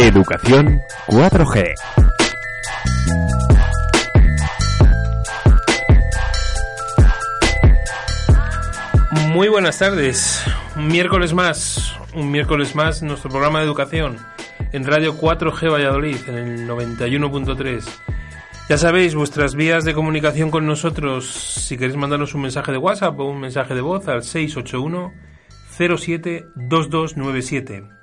Educación 4G. Muy buenas tardes. Un miércoles más, un miércoles más, nuestro programa de educación en Radio 4G Valladolid, en el 91.3. Ya sabéis, vuestras vías de comunicación con nosotros, si queréis mandarnos un mensaje de WhatsApp o un mensaje de voz al 681 072297.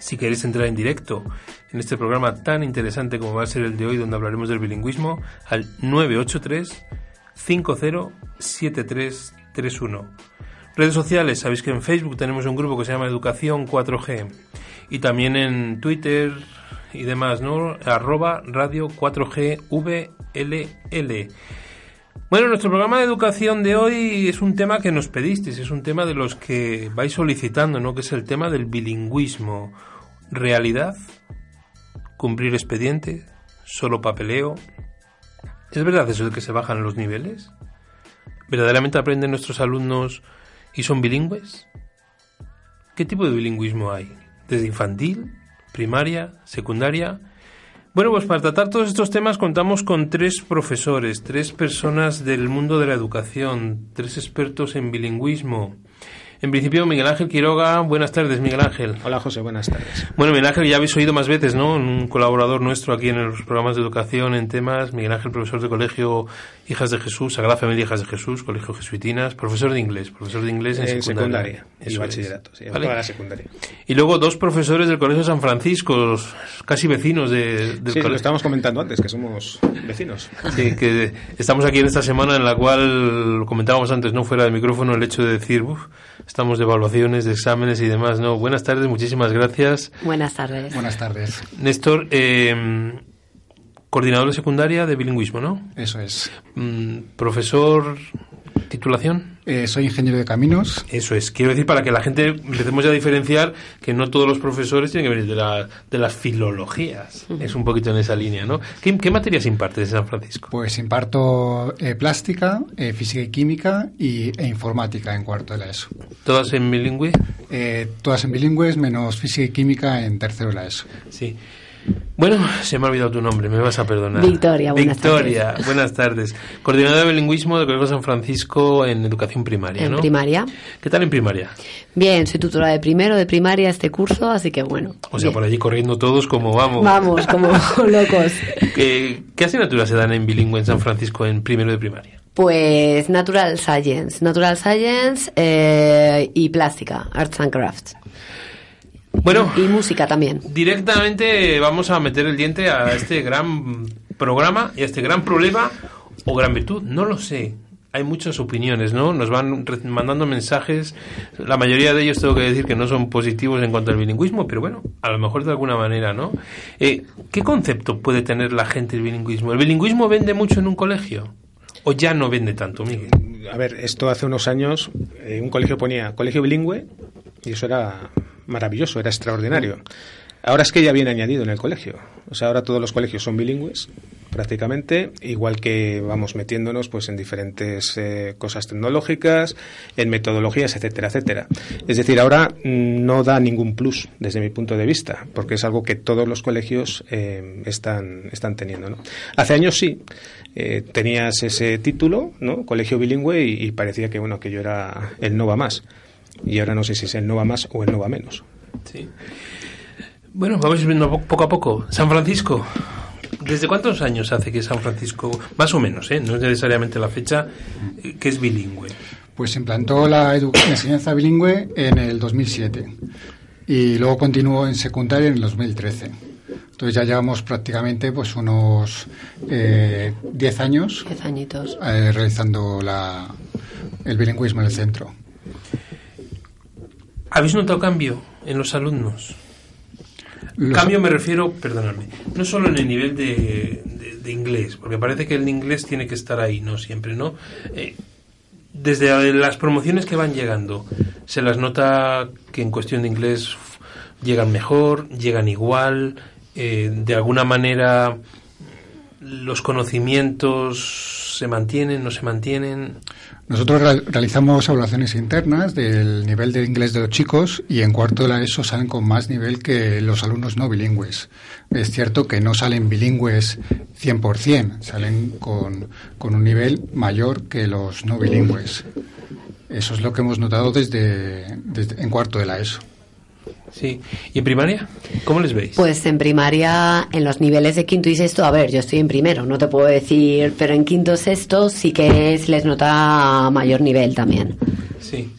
Si queréis entrar en directo en este programa tan interesante como va a ser el de hoy, donde hablaremos del bilingüismo, al 983 507331. Redes sociales, sabéis que en Facebook tenemos un grupo que se llama Educación 4G y también en Twitter y demás, ¿no? Arroba radio 4G VLL. Bueno, nuestro programa de educación de hoy es un tema que nos pedisteis, es un tema de los que vais solicitando, ¿no? Que es el tema del bilingüismo. ¿Realidad? ¿Cumplir expediente? ¿Solo papeleo? ¿Es verdad eso de que se bajan los niveles? ¿Verdaderamente aprenden nuestros alumnos y son bilingües? ¿Qué tipo de bilingüismo hay? ¿Desde infantil, primaria, secundaria? Bueno, pues para tratar todos estos temas contamos con tres profesores, tres personas del mundo de la educación, tres expertos en bilingüismo. En principio, Miguel Ángel Quiroga, buenas tardes, Miguel Ángel. Hola, José, buenas tardes. Bueno, Miguel Ángel, ya habéis oído más veces, ¿no? Un colaborador nuestro aquí en los programas de educación en temas. Miguel Ángel, profesor de colegio Hijas de Jesús, Sagrada Familia Hijas de Jesús, Colegio Jesuitinas, profesor de inglés, profesor de inglés en Eh, secundaria. secundaria y Eso es. bachillerato, sí, ¿Vale? toda la secundaria. Y luego dos profesores del Colegio San Francisco, casi vecinos de- del Sí, lo colegio. estábamos comentando antes, que somos vecinos. Sí, que estamos aquí en esta semana en la cual lo comentábamos antes, no fuera de micrófono, el hecho de decir, "Uf, estamos de evaluaciones, de exámenes y demás. No, buenas tardes, muchísimas gracias. Buenas tardes. Buenas tardes. Néstor, eh, coordinador de secundaria de bilingüismo, ¿no? Eso es. Mm, profesor, titulación. Eh, soy ingeniero de caminos. Eso es. Quiero decir, para que la gente empecemos ya a diferenciar que no todos los profesores tienen que venir de, la, de las filologías. Es un poquito en esa línea, ¿no? ¿Qué, qué materias impartes en San Francisco? Pues imparto eh, plástica, eh, física y química y, e informática en cuarto de la ESO. ¿Todas en bilingüe? Eh, todas en bilingües, menos física y química en tercero de la ESO. Sí. Bueno, se me ha olvidado tu nombre, me vas a perdonar. Victoria, buenas Victoria, tardes. buenas tardes. Coordinadora de bilingüismo del Colegio San Francisco en educación primaria, En ¿no? primaria. ¿Qué tal en primaria? Bien, soy tutora de primero de primaria este curso, así que bueno. O sea, bien. por allí corriendo todos como vamos. Vamos, como locos. ¿Qué, qué asignaturas se dan en bilingüe en San Francisco en primero de primaria? Pues Natural Science, Natural Science eh, y plástica, Arts and Crafts. Bueno, Y música también. directamente vamos a meter el diente a este gran programa y a este gran problema o gran virtud, no lo sé. Hay muchas opiniones, ¿no? Nos van mandando mensajes. La mayoría de ellos tengo que decir que no son positivos en cuanto al bilingüismo, pero bueno, a lo mejor de alguna manera, ¿no? Eh, ¿Qué concepto puede tener la gente del bilingüismo? ¿El bilingüismo vende mucho en un colegio? ¿O ya no vende tanto, Miguel? A ver, esto hace unos años, eh, un colegio ponía colegio bilingüe y eso era maravilloso, era extraordinario. Ahora es que ya viene añadido en el colegio. O sea, ahora todos los colegios son bilingües, prácticamente, igual que vamos metiéndonos pues en diferentes eh, cosas tecnológicas, en metodologías, etcétera, etcétera. Es decir, ahora mm, no da ningún plus desde mi punto de vista, porque es algo que todos los colegios eh, están, están teniendo. ¿no? Hace años sí, eh, tenías ese título, ¿no? Colegio bilingüe, y, y parecía que bueno que yo era el no va más. Y ahora no sé si es el no va más o el no va menos. Sí. Bueno, vamos viendo po- poco a poco. San Francisco. ¿Desde cuántos años hace que San Francisco, más o menos, ¿eh? no es necesariamente la fecha, eh, que es bilingüe? Pues se implantó la, enseñanza bilingüe en el 2007 y luego continuó en secundaria en el 2013. Entonces ya llevamos prácticamente pues unos eh, 10 años Diez añitos. eh, realizando la, el bilingüismo en el centro. ¿Habéis notado cambio en los alumnos? Los- Cambio me refiero, perdonadme, no solo en el nivel de, de- de inglés, porque parece que el inglés tiene que estar ahí, no siempre, ¿no? Eh, desde las promociones que van llegando, se las nota que en cuestión de inglés llegan mejor, llegan igual, eh, de alguna manera los conocimientos se mantienen, no se mantienen. Nosotros real- realizamos evaluaciones internas del nivel de inglés de los chicos y en cuarto de la ESO salen con más nivel que los alumnos no bilingües. Es cierto que no salen bilingües 100%, salen con, con un nivel mayor que los no bilingües. Eso es lo que hemos notado desde en cuarto de la ESO. Sí. ¿Y en primaria? ¿Cómo les veis? Pues en primaria, en los niveles de quinto y sexto, a ver, yo estoy en primero, no te puedo decir, pero en quinto sexto sí que se les nota mayor nivel también. Sí.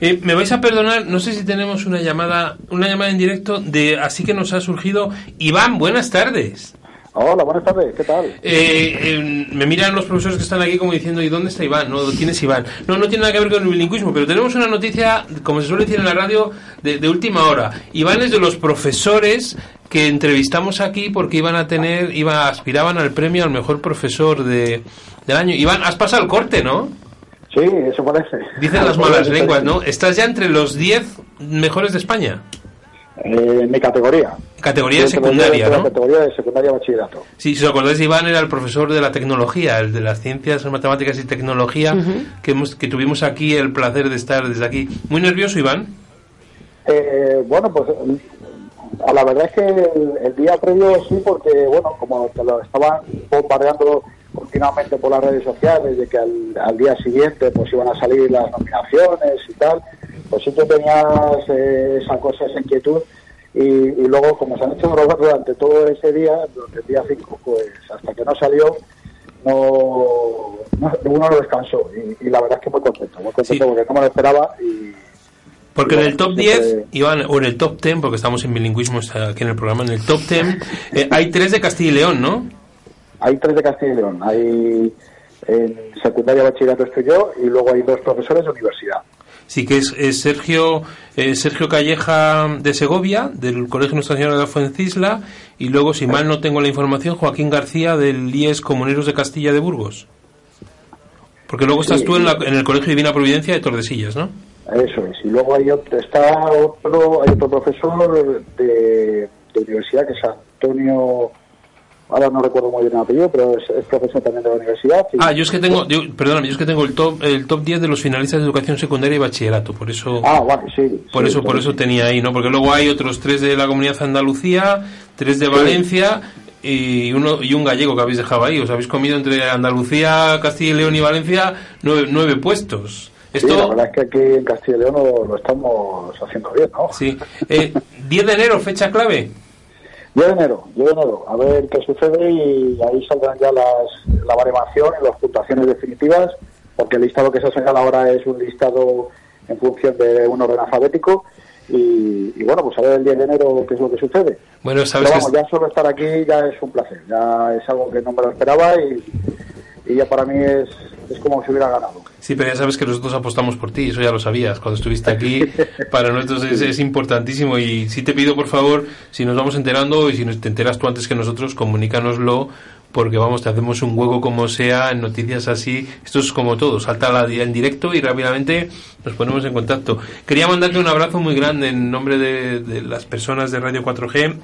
Eh, me vais a perdonar, no sé si tenemos una llamada, una llamada en directo de, así que nos ha surgido Iván. Buenas tardes. Hola, buenas tardes, ¿qué tal? Eh, eh, me miran los profesores que están aquí como diciendo, ¿y dónde está Iván? No, ¿quién es Iván? No, no tiene nada que ver con el bilingüismo, pero tenemos una noticia, como se suele decir en la radio, de, de última hora. Iván es de los profesores que entrevistamos aquí porque iban a tener, iba, aspiraban al premio al mejor profesor de, del año. Iván, has pasado el corte, ¿no? Sí, eso parece. Dicen las malas lenguas, ¿no? Estás ya entre los 10 mejores de España. Eh, en mi categoría. Categoría tengo secundaria, ¿no? categoría de secundaria bachillerato. Sí, si os acordáis, Iván era el profesor de la tecnología, el de las ciencias, matemáticas y tecnología, que, hemos, que tuvimos aquí el placer de estar desde aquí. Muy nervioso, Iván. Eh, bueno, pues a la verdad es que el, el día previo sí, porque, bueno, como te lo estaban bombardeando continuamente por las redes sociales, de que al, al día siguiente pues iban a salir las nominaciones y tal, pues sí que tenías eh, esa cosa, esa inquietud. Y, y luego, como se han hecho robar durante todo ese día, durante el día 5, pues hasta que no salió, no, no uno no descansó. Y, y la verdad es que muy contento, muy contento Sí. porque no me lo esperaba y Porque en el top siempre- 10, Iván, o en el top 10, porque estamos en bilingüismo aquí en el programa, en el top 10 eh, hay tres de Castilla y León, ¿no? Hay tres de Castilla y León. Hay en secundaria bachillerato estoy yo y luego hay dos profesores de universidad. Sí, que es, Sergio eh, Sergio Calleja de Segovia, del Colegio Nuestra Señora de la Fuencisla, y luego, si mal no tengo la información, Joaquín García del IES Comuneros de Castilla de Burgos. Porque luego estás tú en, la- en el Colegio Divina Providencia de Tordesillas, ¿no? Eso es. Y luego hay otro, está otro, hay otro profesor de, de universidad que es Antonio, ahora no recuerdo muy bien el apellido, pero es, es profesor también de la universidad. y- Ah, yo es que tengo, yo, perdóname, yo es que tengo el top, el top 10 de los finalistas de educación secundaria y bachillerato, por eso, Ah, vale, sí. por sí, eso, por sí. eso tenía ahí, ¿no? Porque luego hay otros tres de la comunidad de Andalucía, tres de Valencia y uno y un gallego que habéis dejado ahí. Os habéis comido entre Andalucía, Castilla y León y Valencia nueve, nueve puestos. Sí, la verdad es que aquí en Castilla y León lo, lo estamos haciendo bien, ¿no? sí. Eh, 10 de enero, fecha clave. Yo de enero, yo de enero, a ver qué sucede y ahí saldrán ya las, la baremación y las puntuaciones definitivas, porque el listado que se ha sacado ahora es un listado en función de un orden alfabético y, y bueno, pues a ver el 10 de enero qué es lo que sucede. Bueno, sabes Pero que vamos, ya solo estar aquí ya es un placer, ya es algo que no me lo esperaba y, y ya para mí es, es como si hubiera ganado. Sí, pero ya sabes que nosotros apostamos por ti, eso ya lo sabías cuando estuviste aquí. Para nosotros es, es importantísimo y sí te pido, por favor, si nos vamos enterando y si te enteras tú antes que nosotros, comunícanoslo porque vamos, te hacemos un hueco como sea en noticias así. Esto es como todo, salta la, en directo y rápidamente nos ponemos en contacto. Quería mandarte un abrazo muy grande en nombre de, de las personas de Radio 4G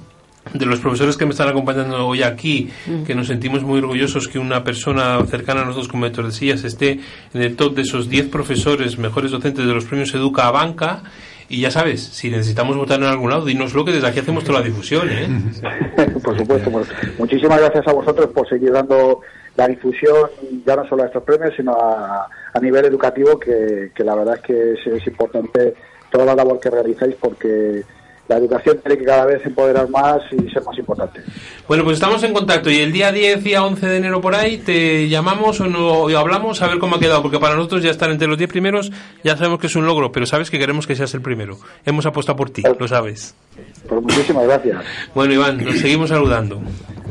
de los profesores que me están acompañando hoy aquí, que nos sentimos muy orgullosos que una persona cercana a nosotros como de Tordesillas esté en el top de esos 10 profesores mejores docentes de los premios Educa a Banca. Y ya sabes, si necesitamos votar en algún lado, dinoslo que desde aquí hacemos toda la difusión. ¿eh? por supuesto. pues, muchísimas gracias a vosotros por seguir dando la difusión, ya no solo a estos premios, sino a, a nivel educativo, que, que la verdad es que es, es importante toda la labor que realizáis porque la educación tiene que cada vez empoderar más y ser más importante. Bueno, pues estamos en contacto y el día 10 y 11 de enero por ahí te llamamos o, no, o hablamos a ver cómo ha quedado, porque para nosotros ya estar entre los 10 primeros ya sabemos que es un logro, pero sabes que queremos que seas el primero. Hemos apostado por ti, lo sabes. Pues muchísimas gracias. Bueno, Iván, nos seguimos saludando.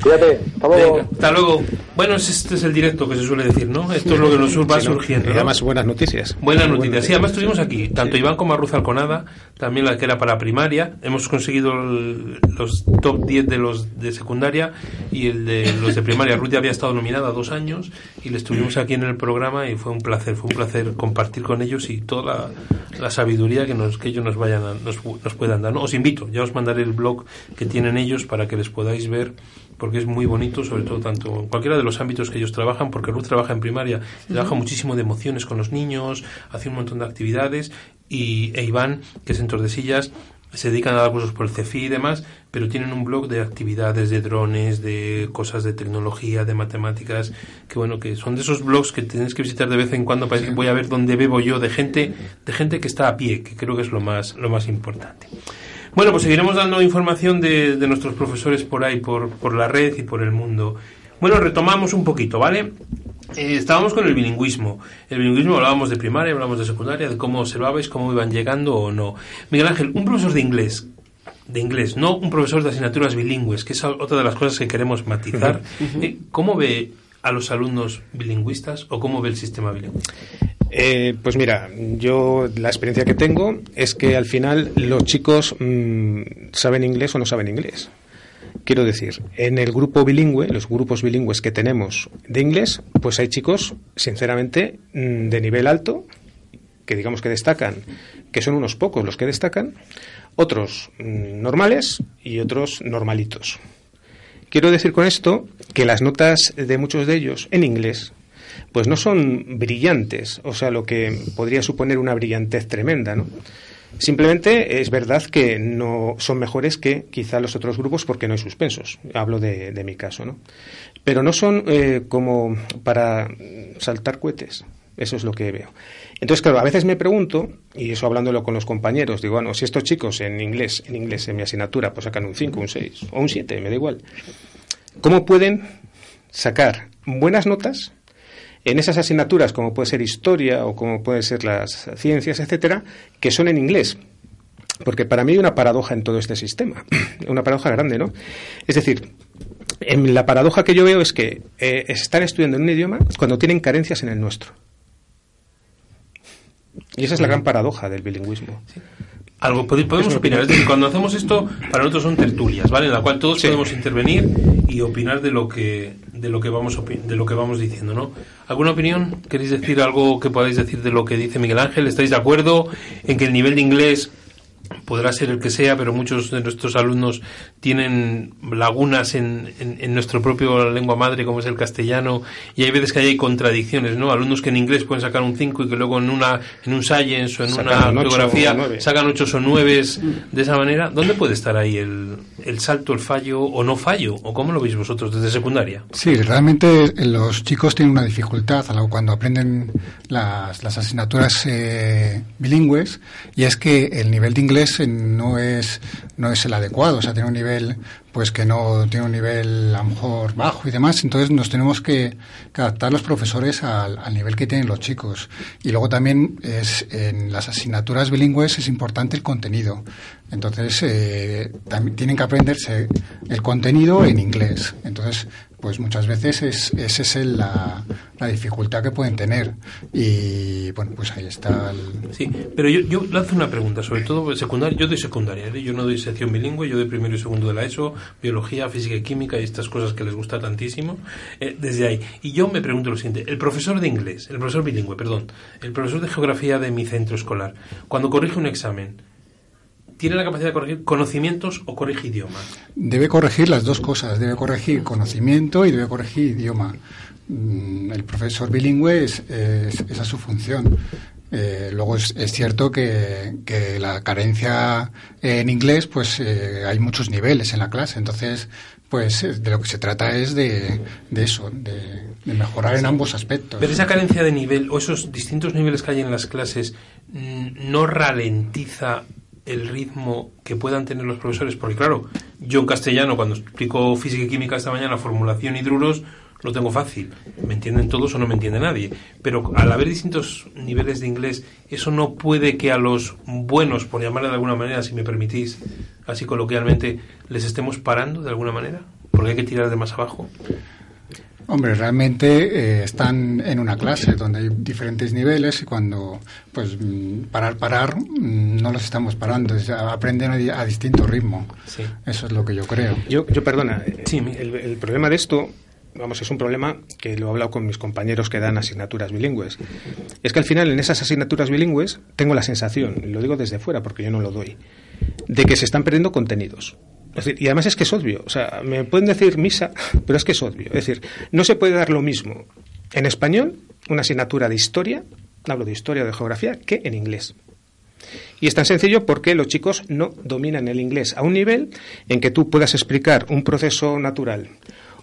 Fíjate, hasta luego. Venga, hasta luego. Bueno, este es el directo que se suele decir, ¿no? Esto es lo que nos va Sí, ¿no? surgiendo. Y ¿no? además buenas noticias. Buenas noticias. Sí, además tuvimos aquí tanto Iván como a Ruth Alconada, también la que era para primaria. Hemos conseguido el- los top 10 de los de secundaria y el de los de primaria. Ruth ya había estado nominada dos años y les tuvimos aquí en el programa y fue un placer, fue un placer compartir con ellos y toda la, la sabiduría que nos que ellos nos vayan a- nos, nos puedan dar. ¿no? Os invito, ya os mandaré el blog que tienen ellos para que les podáis ver porque es muy bonito, sobre todo tanto en cualquiera de los ámbitos que ellos trabajan, porque Ruth trabaja en primaria, y trabaja muchísimo de emociones con los niños, hace un montón de actividades, y e Iván, que es en Tordesillas, se dedican a dar cursos por el CEFI y demás, pero tienen un blog de actividades, de drones, de cosas de tecnología, de matemáticas, que bueno, que son de esos blogs que tienes que visitar de vez en cuando para decir voy a ver dónde bebo yo de gente, de gente que está a pie, que creo que es lo más, lo más importante. Bueno, pues seguiremos dando información de, de nuestros profesores por ahí, por, por la red y por el mundo. Bueno, retomamos un poquito, ¿vale? Eh, estábamos con el bilingüismo. El bilingüismo hablábamos de primaria, hablábamos de secundaria, de cómo observabais, cómo iban llegando o no. Miguel Ángel, un profesor de inglés, de inglés, no un profesor de asignaturas bilingües, que es otra de las cosas que queremos matizar. Eh, ¿Cómo ve a los alumnos bilingüistas o cómo ve el sistema bilingüe? Eh, pues mira, yo la experiencia que tengo es que al final los chicos mm, saben inglés o no saben inglés. Quiero decir, en el grupo bilingüe, los grupos bilingües que tenemos de inglés, pues hay chicos, sinceramente, mm, de nivel alto, que digamos que destacan, que son unos pocos los que destacan, otros mm, normales y otros normalitos. Quiero decir con esto que las notas de muchos de ellos en inglés pues no son brillantes, o sea, lo que podría suponer una brillantez tremenda, ¿no? Simplemente es verdad que no son mejores que quizá los otros grupos porque no hay suspensos. Hablo de, mi caso, ¿no? Pero no son eh, como para saltar cohetes. Eso es lo que veo. Entonces, claro, a veces me pregunto, y eso hablándolo con los compañeros, digo, bueno, si estos chicos en inglés, en inglés, en mi asignatura, pues sacan un 5, un 6 o un 7, me da igual. ¿Cómo pueden sacar buenas notas en esas asignaturas, como puede ser historia o como pueden ser las ciencias, etcétera, que son en inglés? Porque para mí hay una paradoja en todo este sistema, una paradoja grande, ¿no? Es decir, en la paradoja que yo veo es que eh, están estudiando en un idioma cuando tienen carencias en el nuestro. Y esa es la gran paradoja del bilingüismo. Algo pode- podemos opinar, es decir, cuando hacemos esto, para nosotros son tertulias, ¿vale? En la cual todos Sí. podemos intervenir y opinar de lo que de lo que vamos de lo que vamos diciendo, ¿no? ¿Alguna opinión? ¿Queréis decir algo que podáis decir de lo que dice Miguel Ángel? ¿Estáis de acuerdo en que el nivel de inglés podrá ser el que sea, pero muchos de nuestros alumnos tienen lagunas en, en, en nuestro propio lengua madre, como es el castellano, y hay veces que hay contradicciones, ¿no? Alumnos que en inglés pueden sacar un 5 y que luego en una en un science o en Sacan una un ocho geografía nueve. sacan 8 o 9 de esa manera. ¿Dónde puede estar ahí el, el salto, el fallo o no fallo? ¿O cómo lo veis vosotros desde secundaria? Sí, realmente los chicos tienen una dificultad cuando aprenden las, las asignaturas eh, bilingües y es que el nivel de inglés eh, no es no es el adecuado, o sea, tiene un nivel pues que no tiene un nivel a lo mejor bajo y demás, entonces nos tenemos que, adaptar los profesores al, al nivel que tienen los chicos. Y luego también es en las asignaturas bilingües es importante el contenido. Entonces eh, también tienen que aprenderse el contenido en inglés. Entonces, pues muchas veces es, esa es la dificultad que pueden tener. Y bueno, pues ahí está el, Sí, pero yo, yo lanzo una pregunta, sobre todo secundaria. Yo doy secundaria, ¿eh? yo no doy sección bilingüe, yo doy primero y segundo de la ESO, biología, física y química y estas cosas que les gusta tantísimo, eh, desde ahí. Y yo me pregunto lo siguiente, el profesor de inglés, el profesor bilingüe, perdón, el profesor de geografía de mi centro escolar, cuando corrige un examen, ¿tiene la capacidad de corregir conocimientos o corrige idiomas? Debe corregir las dos cosas, debe corregir conocimiento y debe corregir idioma. Mm, El profesor bilingüe es, es- esa es su función. Eh, luego es, es cierto que, que la carencia en inglés, pues eh, hay muchos niveles en la clase, entonces pues de lo que se trata es de, de eso, de, de mejorar en ambos aspectos. Pero esa carencia de nivel o esos distintos niveles que hay en las clases mm, no ralentiza el ritmo que puedan tener los profesores, porque claro, yo en castellano cuando explico física y química esta mañana, formulación y druros, lo tengo fácil. ¿Me entienden todos o no me entiende nadie? Pero al haber distintos niveles de inglés, eso no puede que a los buenos, por llamarle de alguna manera, si me permitís, así coloquialmente, les estemos parando de alguna manera. ¿Por qué hay que tirar de más abajo? Hombre, realmente eh, están en una clase donde hay diferentes niveles y cuando, pues, mm, parar, parar, mm, no los estamos parando, o sea, aprenden a, di- a distinto ritmo. Sí. Eso es lo que yo creo. Yo, yo perdona, eh, Sí, el, el problema de esto, vamos, es un problema que lo he hablado con mis compañeros que dan asignaturas bilingües. Es que al final en esas asignaturas bilingües tengo la sensación, y lo digo desde fuera porque yo no lo doy, de que se están perdiendo contenidos. Y además es que es obvio, o sea, me pueden decir misa, pero es que es obvio. Es decir, no se puede dar lo mismo en español, una asignatura de historia, hablo de historia o de geografía, que en inglés. Y es tan sencillo porque los chicos no dominan el inglés a un nivel en que tú puedas explicar un proceso natural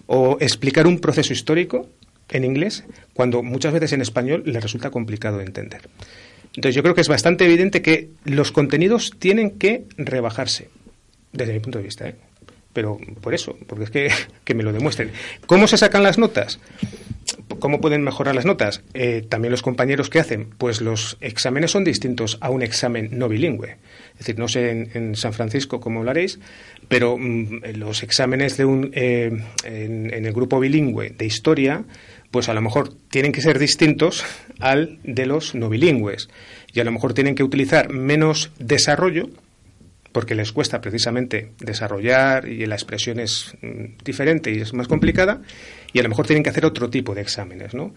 o explicar un proceso histórico en inglés cuando muchas veces en español les resulta complicado de entender. Entonces yo creo que es bastante evidente que los contenidos tienen que rebajarse, desde mi punto de vista. ¿eh? Pero por eso, porque es que, que me lo demuestren. ¿Cómo se sacan las notas? ¿Cómo pueden mejorar las notas? Eh, también los compañeros que hacen, pues los exámenes son distintos a un examen no bilingüe. Es decir, no sé en, San Francisco cómo lo haréis, pero mm, los exámenes de un, eh, en el grupo bilingüe de historia, pues a lo mejor tienen que ser distintos al de los no bilingües. Y a lo mejor tienen que utilizar menos desarrollo, porque les cuesta precisamente desarrollar y la expresión es mm, diferente y es más complicada, y a lo mejor tienen que hacer otro tipo de exámenes, ¿no?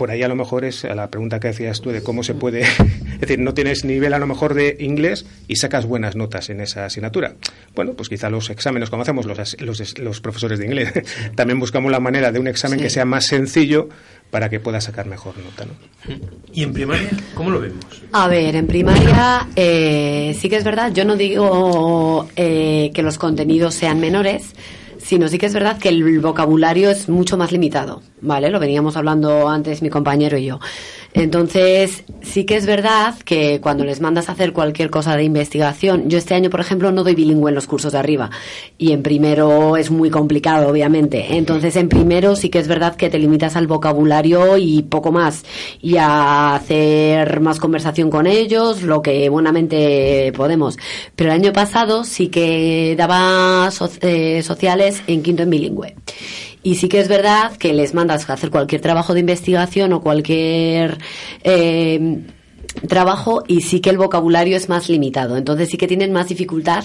Por ahí a lo mejor es a la pregunta que decías tú de cómo se puede, es decir, no tienes nivel a lo mejor de inglés y sacas buenas notas en esa asignatura. Bueno, pues quizá los exámenes, como hacemos los, as- los, los profesores de inglés, también buscamos la manera de un examen Sí. que sea más sencillo para que pueda sacar mejor nota, ¿no? ¿Y en primaria cómo lo vemos? A ver, en primaria eh, sí que es verdad, yo no digo eh, que los contenidos sean menores, sino sí que es verdad que el vocabulario es mucho más limitado, ¿vale? Lo veníamos hablando antes mi compañero y yo. Entonces, sí que es verdad que cuando les mandas a hacer cualquier cosa de investigación, yo este año, por ejemplo, no doy bilingüe en los cursos de arriba y en primero es muy complicado, obviamente. Entonces, en primero sí que es verdad que te limitas al vocabulario y poco más y a hacer más conversación con ellos, lo que buenamente podemos. Pero el año pasado sí que daba so- eh, sociales en quinto en bilingüe. Y sí que es verdad que les mandas a hacer cualquier trabajo de investigación o cualquier eh, trabajo y sí que el vocabulario es más limitado. Entonces sí que tienen más dificultad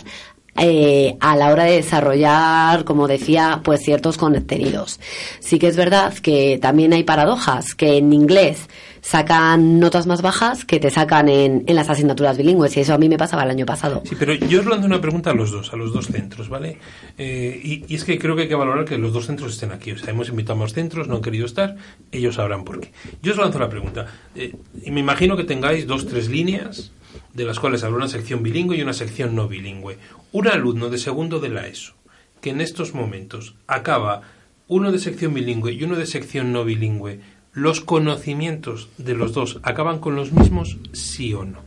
eh, a la hora de desarrollar, como decía, pues ciertos contenidos. Sí que es verdad que también hay paradojas, que en inglés sacan notas más bajas que te sacan en, en las asignaturas bilingües y eso a mí me pasaba el año pasado. Sí, pero yo os lanzo una pregunta a los dos, a los dos centros, ¿vale? Eh, y, es que creo que hay que valorar que los dos centros estén aquí. O sea, hemos invitado a más centros, no han querido estar, ellos sabrán por qué. Yo os lanzo la pregunta. Eh, y me imagino que tengáis dos, tres líneas, de las cuales habrá una sección bilingüe y una sección no bilingüe. Un alumno de segundo de la ESO, que en estos momentos acaba uno de sección bilingüe y uno de sección no bilingüe, ¿los conocimientos de los dos acaban con los mismos, sí o no?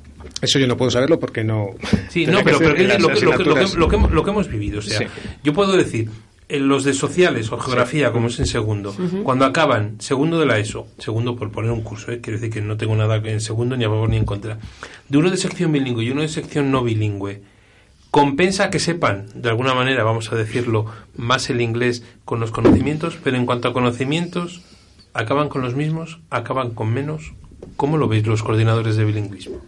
Eso yo no puedo saberlo porque no... Sí, no, pero, pero que lo, que, lo, que, lo, que, asignaturas. lo que hemos- lo que hemos vivido, o sea, Sí. yo puedo decir, en los de sociales o geografía, como es en segundo, cuando acaban segundo de la ESO, segundo por poner un curso, ¿eh? quiero decir que no tengo nada en segundo ni a favor ni en contra, de uno de sección bilingüe y uno de sección no bilingüe, compensa que sepan, de alguna manera, vamos a decirlo, más el inglés con los conocimientos, pero en cuanto a conocimientos, acaban con los mismos, acaban con menos. ¿Cómo lo veis los coordinadores de bilingüismo?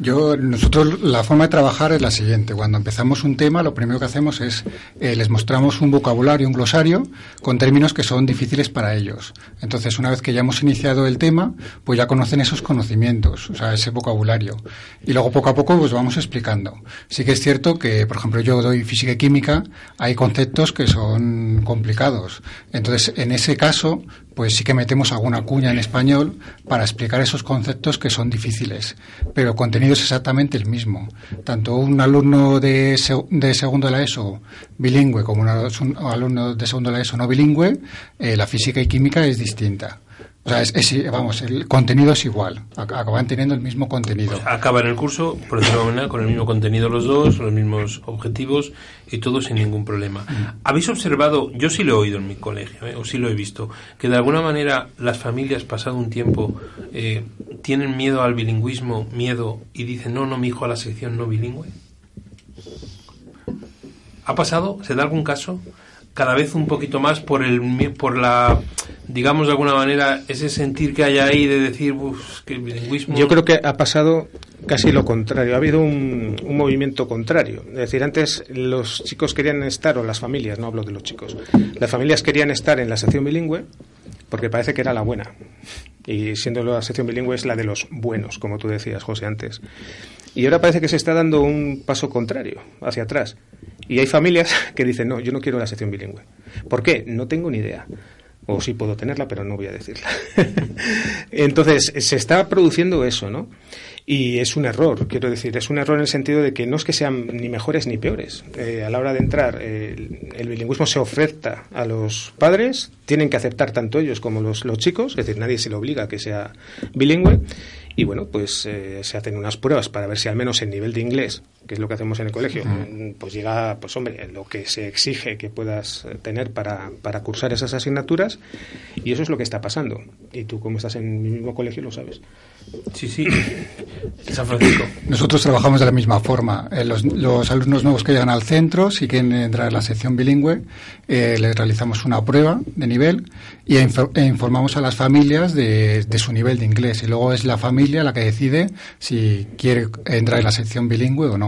Yo, nosotros la forma de trabajar es la siguiente. Cuando empezamos un tema, lo primero que hacemos es eh, les mostramos un vocabulario, un glosario con términos que son difíciles para ellos. Entonces, una vez que ya hemos iniciado el tema, pues ya conocen esos conocimientos, o sea, ese vocabulario. Y luego poco a poco pues vamos explicando. Sí que es cierto que, por ejemplo, yo doy física y química, hay conceptos que son complicados. Entonces, en ese caso, pues sí que metemos alguna cuña en español para explicar esos conceptos que son difíciles, pero el contenido es exactamente el mismo. Tanto un alumno de, seg- de segundo de la ESO bilingüe como un alumno de segundo de la ESO no bilingüe, eh, la física y química es distinta. O sea, es, es- vamos, el contenido es igual, ac- acaban teniendo el mismo contenido. acaban el curso, por decirlo manera, con el mismo contenido los dos, los mismos objetivos y todo sin ningún problema. ¿Habéis observado, yo sí lo he oído en mi colegio, ¿eh? o sí lo he visto, que de alguna manera las familias, pasado un tiempo, eh, tienen miedo al bilingüismo, miedo, y dicen, no, no, mi hijo a la sección no bilingüe? ¿Ha pasado? ¿Se da algún caso? Cada vez un poquito más por el por la digamos de alguna manera ese sentir que hay ahí de decir que el bilingüismo yo creo que ha pasado casi lo contrario. Ha habido un, un, movimiento contrario. Es decir antes los chicos querían estar o las familias no hablo de los chicos las familias querían estar en la sección bilingüe porque parece que era la buena y siendo la sección bilingüe es la de los buenos como tú decías José antes y ahora parece que se está dando un paso contrario hacia atrás y hay familias que dicen, no, yo no quiero la sección bilingüe. ¿Por qué? No tengo ni idea. O sí puedo tenerla, pero no voy a decirla. Entonces, se está produciendo eso, ¿no? Y es un error, quiero decir, es un error en el sentido de que no es que sean ni mejores ni peores. Eh, a la hora de entrar, el, el, bilingüismo se oferta a los padres, tienen que aceptar tanto ellos como los, los chicos, es decir, nadie se le obliga a que sea bilingüe. Y bueno, pues eh, se hacen unas pruebas para ver si al menos el nivel de inglés, que es lo que hacemos en el colegio, pues llega, pues hombre, lo que se exige que puedas tener para, para cursar esas asignaturas. Y eso es lo que está pasando. Y tú, como estás en mi mismo colegio, lo sabes. Sí, sí. San Francisco. Nosotros trabajamos de la misma forma. Eh, los, los, alumnos nuevos que llegan al centro, si quieren entrar en la sección bilingüe, eh, les realizamos una prueba de nivel y e, e informamos a las familias de, de, su nivel de inglés. Y luego es la familia la que decide si quiere entrar en la sección bilingüe o no.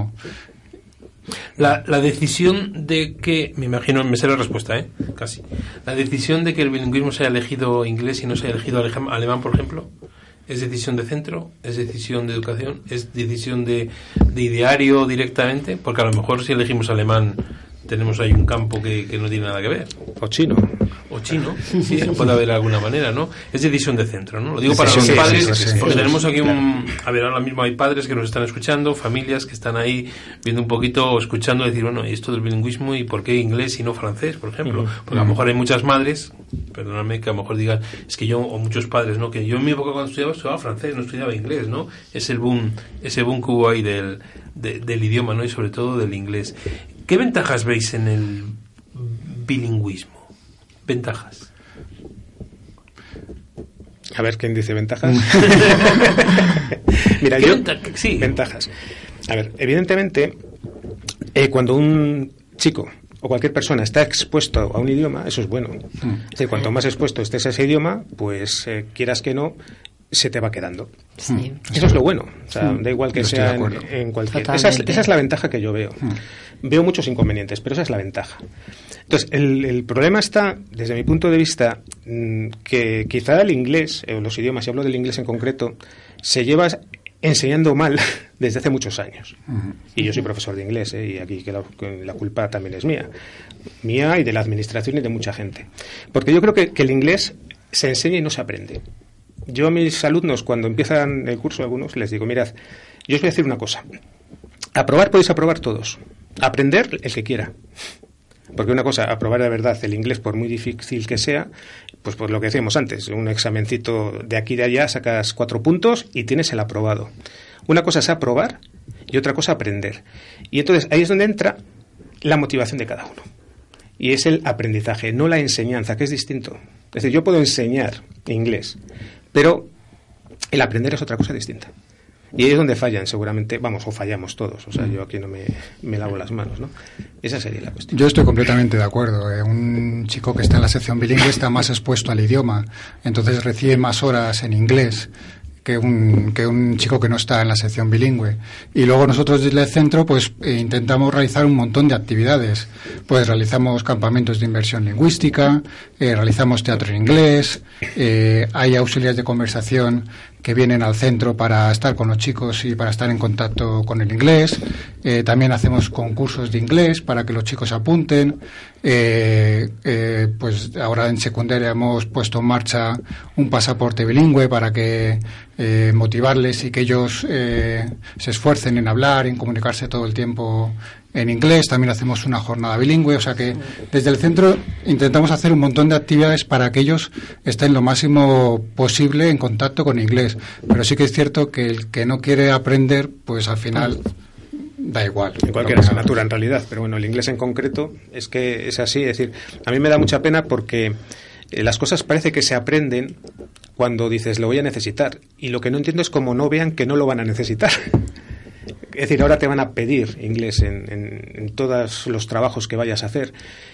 La, decisión de que, me imagino, me sé la respuesta, ¿eh? Casi. La decisión de que el bilingüismo se haya elegido inglés y no se haya elegido alemán, por ejemplo, ¿Es decisión de centro? ¿Es decisión de educación? ¿Es decisión de, de ideario directamente? Porque a lo mejor si elegimos alemán tenemos ahí un campo que, que, no tiene nada que ver. O chino. O chino, sí, puede haber de alguna manera, ¿no? Es decisión de centro, ¿no? Lo digo para los padres, porque tenemos aquí un... A ver, ahora mismo hay padres que nos están escuchando, familias que están ahí viendo un poquito, escuchando, decir, bueno, ¿y esto del bilingüismo y por qué inglés y no francés, por ejemplo? Porque a lo mejor hay muchas madres, perdóname, que a lo mejor digan, es que yo, o muchos padres, ¿no? Que yo en mi época cuando estudiaba, estudiaba francés, no estudiaba inglés, ¿no? Es el boom, ese boom que hubo ahí del, de, del idioma, ¿no? Y sobre todo del inglés. ¿Qué ventajas veis en el bilingüismo? Ventajas. A ver quién dice ventajas. Mira, yo. Venta sí. Ventajas. A ver, evidentemente, eh, cuando un chico o cualquier persona está expuesto a un idioma, eso es bueno. Mm. Es decir, cuanto más expuesto estés a ese idioma, pues eh, quieras que no, se te va quedando. Sí. Eso es lo bueno. O sea, da igual que sea en, cualquier. Esa es, esa es la ventaja que yo veo. Mm. Veo muchos inconvenientes, pero esa es la ventaja. Entonces, el, el problema está, desde mi punto de vista, mm, que quizá el inglés, o los idiomas, y hablo del inglés en concreto, se lleva enseñando mal desde hace muchos años. Y yo soy profesor de inglés, ¿eh? y aquí que la, que la culpa también es mía. Mía y de la administración y de mucha gente. Porque yo creo que, que el inglés se enseña y no se aprende. Yo a mis alumnos, cuando empiezan el curso, algunos, les digo, mirad, yo os voy a decir una cosa. Aprobar podéis aprobar todos. Aprender el que quiera. Porque una cosa, aprobar de verdad el inglés, por muy difícil que sea, pues por lo que decíamos antes, un examencito de aquí y de allá, sacas cuatro puntos y tienes el aprobado. Una cosa es aprobar y otra cosa aprender. Y entonces ahí es donde entra la motivación de cada uno. Y es el aprendizaje, no la enseñanza, que es distinto. Es decir, yo puedo enseñar inglés, pero el aprender es otra cosa distinta. Y ahí es donde fallan, seguramente, vamos, o fallamos todos. O sea, yo aquí no me, me lavo las manos, ¿no? Esa sería la cuestión. Yo estoy completamente de acuerdo. Eh, Un chico que está en la sección bilingüe está más expuesto al idioma, entonces recibe más horas en inglés que un, que un chico que no está en la sección bilingüe. Y luego nosotros desde el centro pues eh, intentamos realizar un montón de actividades. Pues realizamos campamentos de inversión lingüística, eh, realizamos teatro en inglés, eh, hay auxiliares de conversación que vienen al centro para estar con los chicos y para estar en contacto con el inglés. Eh, también hacemos concursos de inglés para que los chicos apunten. Eh, eh, pues ahora en secundaria hemos puesto en marcha un pasaporte bilingüe para que motivarles y que ellos se esfuercen en hablar, en comunicarse todo el tiempo en inglés. También hacemos una jornada bilingüe, o sea que desde el centro intentamos hacer un montón de actividades para que ellos estén lo máximo posible en contacto con inglés. Pero sí que es cierto que el que no quiere aprender, pues al final da igual. En cualquier asignatura, en realidad. Pero bueno, el inglés en concreto es que es así. Es decir, a mí me da mucha pena porque eh, las cosas parece que se aprenden cuando dices lo voy a necesitar. Y lo que no entiendo es cómo no vean que no lo van a necesitar. Es decir, ahora te van a pedir inglés en, en, todos los trabajos que vayas a hacer.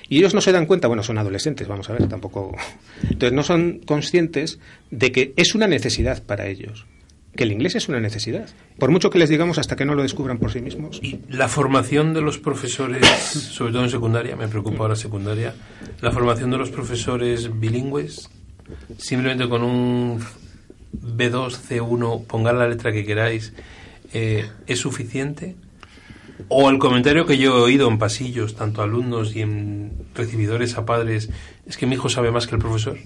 Y ellos no se dan cuenta, bueno, son adolescentes, vamos a ver, tampoco. Entonces, no son conscientes de que es una necesidad para ellos que el inglés es una necesidad. Por mucho que les digamos hasta que no lo descubran por sí mismos. Y la formación de los profesores, sobre todo en secundaria, me preocupa ahora secundaria, la formación de los profesores bilingües, simplemente con un B2, C1, pongan la letra que queráis, eh, ¿es suficiente? O el comentario que yo he oído en pasillos, tanto alumnos y en recibidores a padres, es que mi hijo sabe más que el profesor.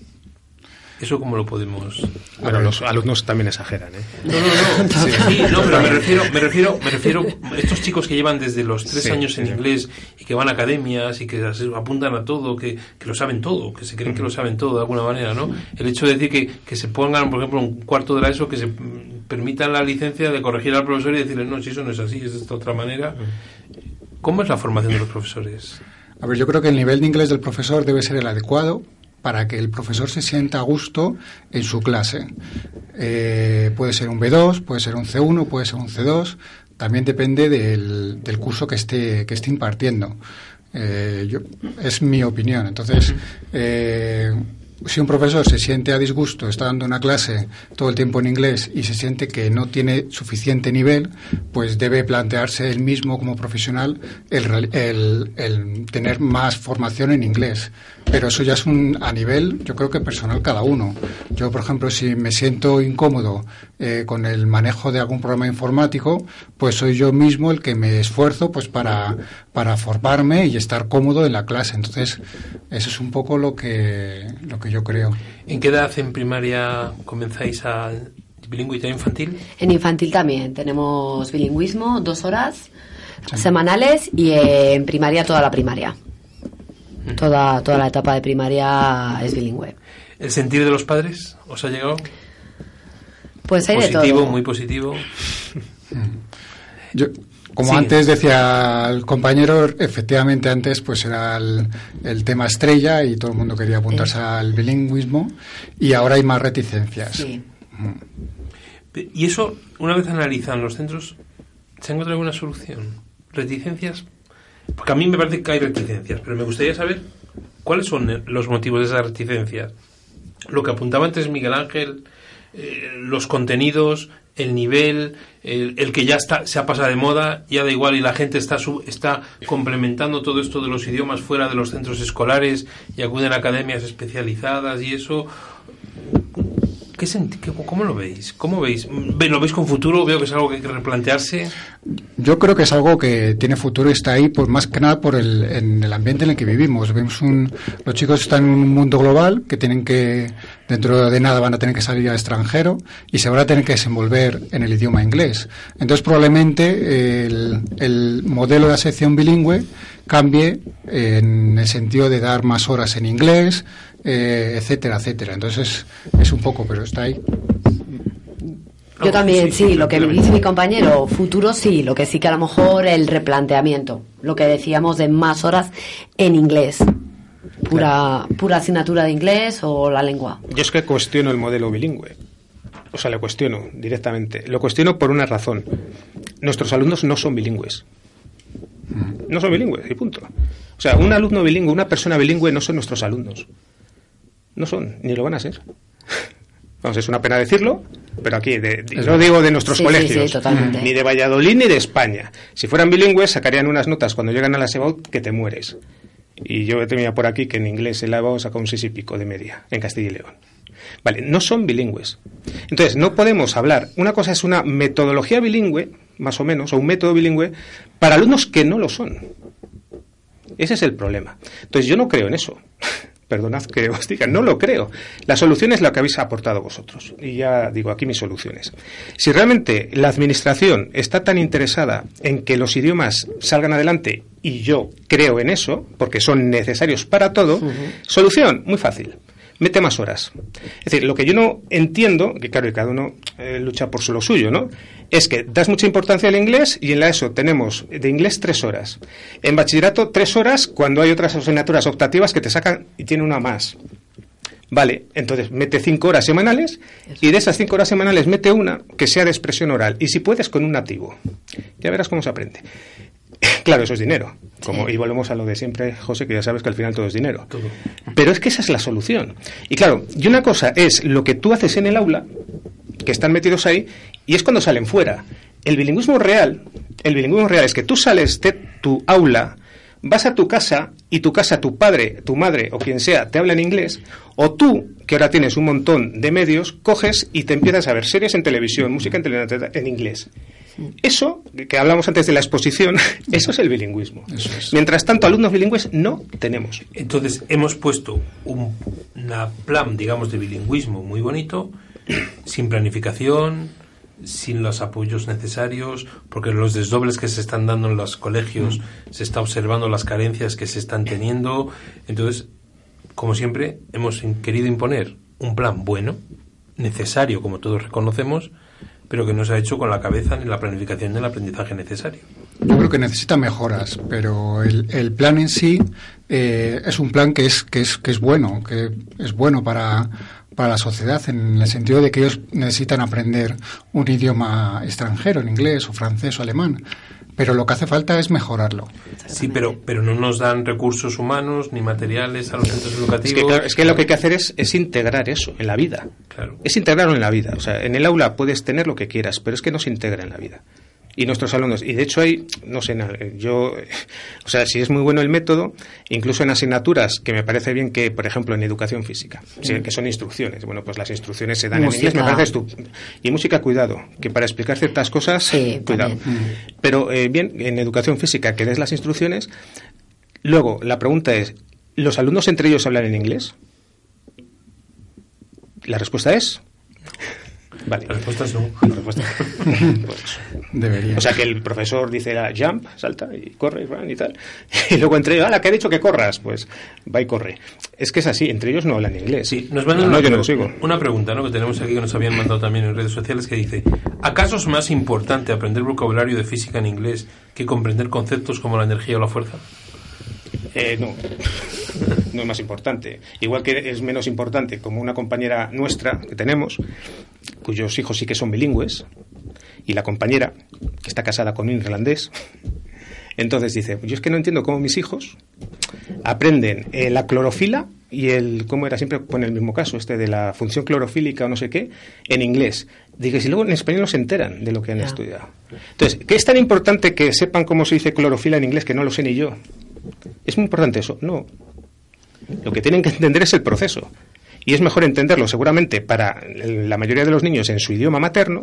¿Eso cómo lo podemos...? Bueno, los alumnos también exageran, ¿eh? No, no, no. Sí, no, pero me refiero, me refiero, me refiero estos chicos que llevan desde los tres años en inglés y que van a academias y que apuntan a todo, que, que lo saben todo, que se creen que lo saben todo de alguna manera, ¿no? El hecho de decir que, que se pongan, por ejemplo, un cuarto de la ESO, que se permitan la licencia de corregir al profesor y decirle, no, si eso no es así, es de esta otra manera. ¿Cómo es la formación de los profesores? A ver, yo creo que el nivel de inglés del profesor debe ser el adecuado para que el profesor se sienta a gusto en su clase. Eh, puede ser un B2, puede ser un C1, puede ser un C2, también depende del, del curso que esté, que esté impartiendo. Eh, yo, es mi opinión. Entonces, eh, si un profesor se siente a disgusto, está dando una clase todo el tiempo en inglés y se siente que no tiene suficiente nivel, pues debe plantearse él mismo como profesional el, el, el tener más formación en inglés pero eso ya es un, a nivel, yo creo que personal cada uno. Yo, por ejemplo, si me siento incómodo eh, con el manejo de algún programa informático, pues soy yo mismo el que me esfuerzo pues para, para formarme y estar cómodo en la clase. Entonces, eso es un poco lo que, lo que yo creo. ¿En qué edad en primaria comenzáis a bilingüidad infantil? En infantil también. Tenemos bilingüismo, dos horas semanales y en primaria toda la primaria. Toda, toda la etapa de primaria es bilingüe. ¿El sentir de los padres os ha llegado? Pues hay positivo, de todo. muy positivo. Yo, como antes decía el compañero, efectivamente antes pues era el, tema estrella y todo el mundo quería apuntarse al bilingüismo y ahora hay más reticencias. Y eso, una vez analizan los centros, ¿se ha encontrado alguna solución? ¿Reticencias? Porque a mí me parece que hay reticencias, pero me gustaría saber cuáles son los motivos de esas reticencias. Lo que apuntaba antes Miguel Ángel, eh, los contenidos, el nivel, el, que ya está, se ha pasado de moda, ya da igual y la gente está, está complementando todo esto de los idiomas fuera de los centros escolares y acuden a academias especializadas y eso. ¿Qué ¿Cómo lo veis? ¿Cómo veis? ¿Lo veis con futuro? Veo que es algo que hay que replantearse. Yo creo que es algo que tiene futuro y está ahí, por más que nada por el, en el ambiente en el que vivimos. Vemos un, los chicos están en un mundo global que tienen que, dentro de nada van a tener que salir al extranjero y se van a tener que desenvolver en el idioma inglés. Entonces probablemente el, el modelo de la bilingüe cambie en el sentido de dar más horas en inglés, eh, etcétera, etcétera. Entonces es, un poco, pero está ahí. Yo también, sí, lo que me dice mi compañero, futuro sí, lo que sí que a lo mejor el replanteamiento, lo que decíamos de más horas en inglés, pura, pura asignatura de inglés o la lengua. Yo es que cuestiono el modelo bilingüe, o sea, le cuestiono directamente. Lo cuestiono por una razón. Nuestros alumnos no son bilingües. No son bilingües, y punto. O sea, un alumno bilingüe, una persona bilingüe no son nuestros alumnos. No son, ni lo van a ser. Vamos, es una pena decirlo, pero aquí, de, no digo de nuestros colegios, ni de Valladolid ni de España. Si fueran bilingües, sacarían unas notas cuando llegan a la SEBAUT que te mueres. Y yo tenía por aquí que en inglés el EBAU saca un seis y pico de media, en Castilla y León. Vale, no son bilingües. Entonces, no podemos hablar. Una cosa es una metodología bilingüe, más o menos, o un método bilingüe, para alumnos que no lo son. Ese es el problema. Entonces, yo no creo en eso perdonad que os diga, no lo creo. La solución es la que habéis aportado vosotros. Y ya digo aquí mis soluciones. Si realmente la Administración está tan interesada en que los idiomas salgan adelante, y yo creo en eso, porque son necesarios para todo, solución, muy fácil mete más horas. Es decir, lo que yo no entiendo, que claro, cada uno eh, lucha por lo suyo, ¿no? Es que das mucha importancia al inglés y en la ESO tenemos de inglés tres horas. En bachillerato tres horas cuando hay otras asignaturas optativas que te sacan y tiene una más. Vale, entonces mete cinco horas semanales y de esas cinco horas semanales mete una que sea de expresión oral y si puedes con un nativo. Ya verás cómo se aprende. Claro, eso es dinero. Como, Y volvemos a lo de siempre, José, que ya sabes que al final todo es dinero. Pero es que esa es la solución. Y claro, y una cosa es lo que tú haces en el aula, que están metidos ahí, y es cuando salen fuera. El bilingüismo real, el bilingüismo real es que tú sales de tu aula, vas a tu casa y tu casa, tu padre, tu madre o quien sea te habla en inglés, o tú, que ahora tienes un montón de medios, coges y te empiezas a ver series en televisión, música en televisión en inglés. Eso, que hablamos antes de la exposición, eso es el bilingüismo. Mientras tanto, alumnos bilingües no tenemos. Entonces, hemos puesto un plan, digamos, de bilingüismo muy bonito, sin planificación, sin los apoyos necesarios, porque los desdobles que se están dando en los colegios mm. se está observando las carencias que se están teniendo. Entonces, como siempre, hemos querido imponer un plan bueno, necesario, como todos reconocemos, pero que no se ha hecho con la cabeza ni la planificación del aprendizaje necesario. Yo creo que necesita mejoras, pero el, el plan en sí eh, es un plan que es, que es, que es bueno, que es bueno para, para la sociedad en el sentido de que ellos necesitan aprender un idioma extranjero, en inglés o francés o alemán pero lo que hace falta es mejorarlo. Sí, pero, pero no nos dan recursos humanos ni materiales a los centros educativos. Es que, es que lo que hay que hacer es, es integrar eso en la vida. Claro. Es integrarlo en la vida. O sea, en el aula puedes tener lo que quieras, pero es que no se integra en la vida y nuestros alumnos. Y de hecho hay, no sé, yo, o sea, si es muy bueno el método, incluso en asignaturas que me parece bien que, por ejemplo, en educación física, que son instrucciones, bueno, pues las instrucciones se dan en inglés, me parece. Y música, cuidado, que para explicar ciertas cosas, cuidado. Pero eh, bien, en educación física, que des las instrucciones. Luego, la pregunta es, ¿los alumnos entre ellos hablan en inglés? La respuesta es Vale. La respuesta es no. La respuesta pues, Debería. O sea que el profesor dice la jump, salta y corre y tal. Y luego entre ellos, la que ha dicho que corras? Pues va y corre. Es que es así, entre ellos no hablan inglés. Sí, nos mandan una, una, pregunta ¿no? que tenemos aquí que nos habían mandado también en redes sociales que dice: ¿Acaso es más importante aprender vocabulario de física en inglés que comprender conceptos como la energía o la fuerza? Eh, no, no es más importante. Igual que es menos importante como una compañera nuestra que tenemos, cuyos hijos sí que son bilingües, y la compañera, que está casada con un irlandés, entonces dice, yo es que no entiendo cómo mis hijos aprenden eh, la clorofila y el, ¿cómo era? Siempre pone el mismo caso, este de la función clorofílica o no sé qué, en inglés. Dice, si luego en español no se enteran de lo que han estudiado. Entonces, ¿qué es tan importante que sepan cómo se dice clorofila en inglés que no lo sé ni yo? ¿Es muy importante eso? No. Lo que tienen que entender es el proceso. Y es mejor entenderlo seguramente para la mayoría de los niños en su idioma materno,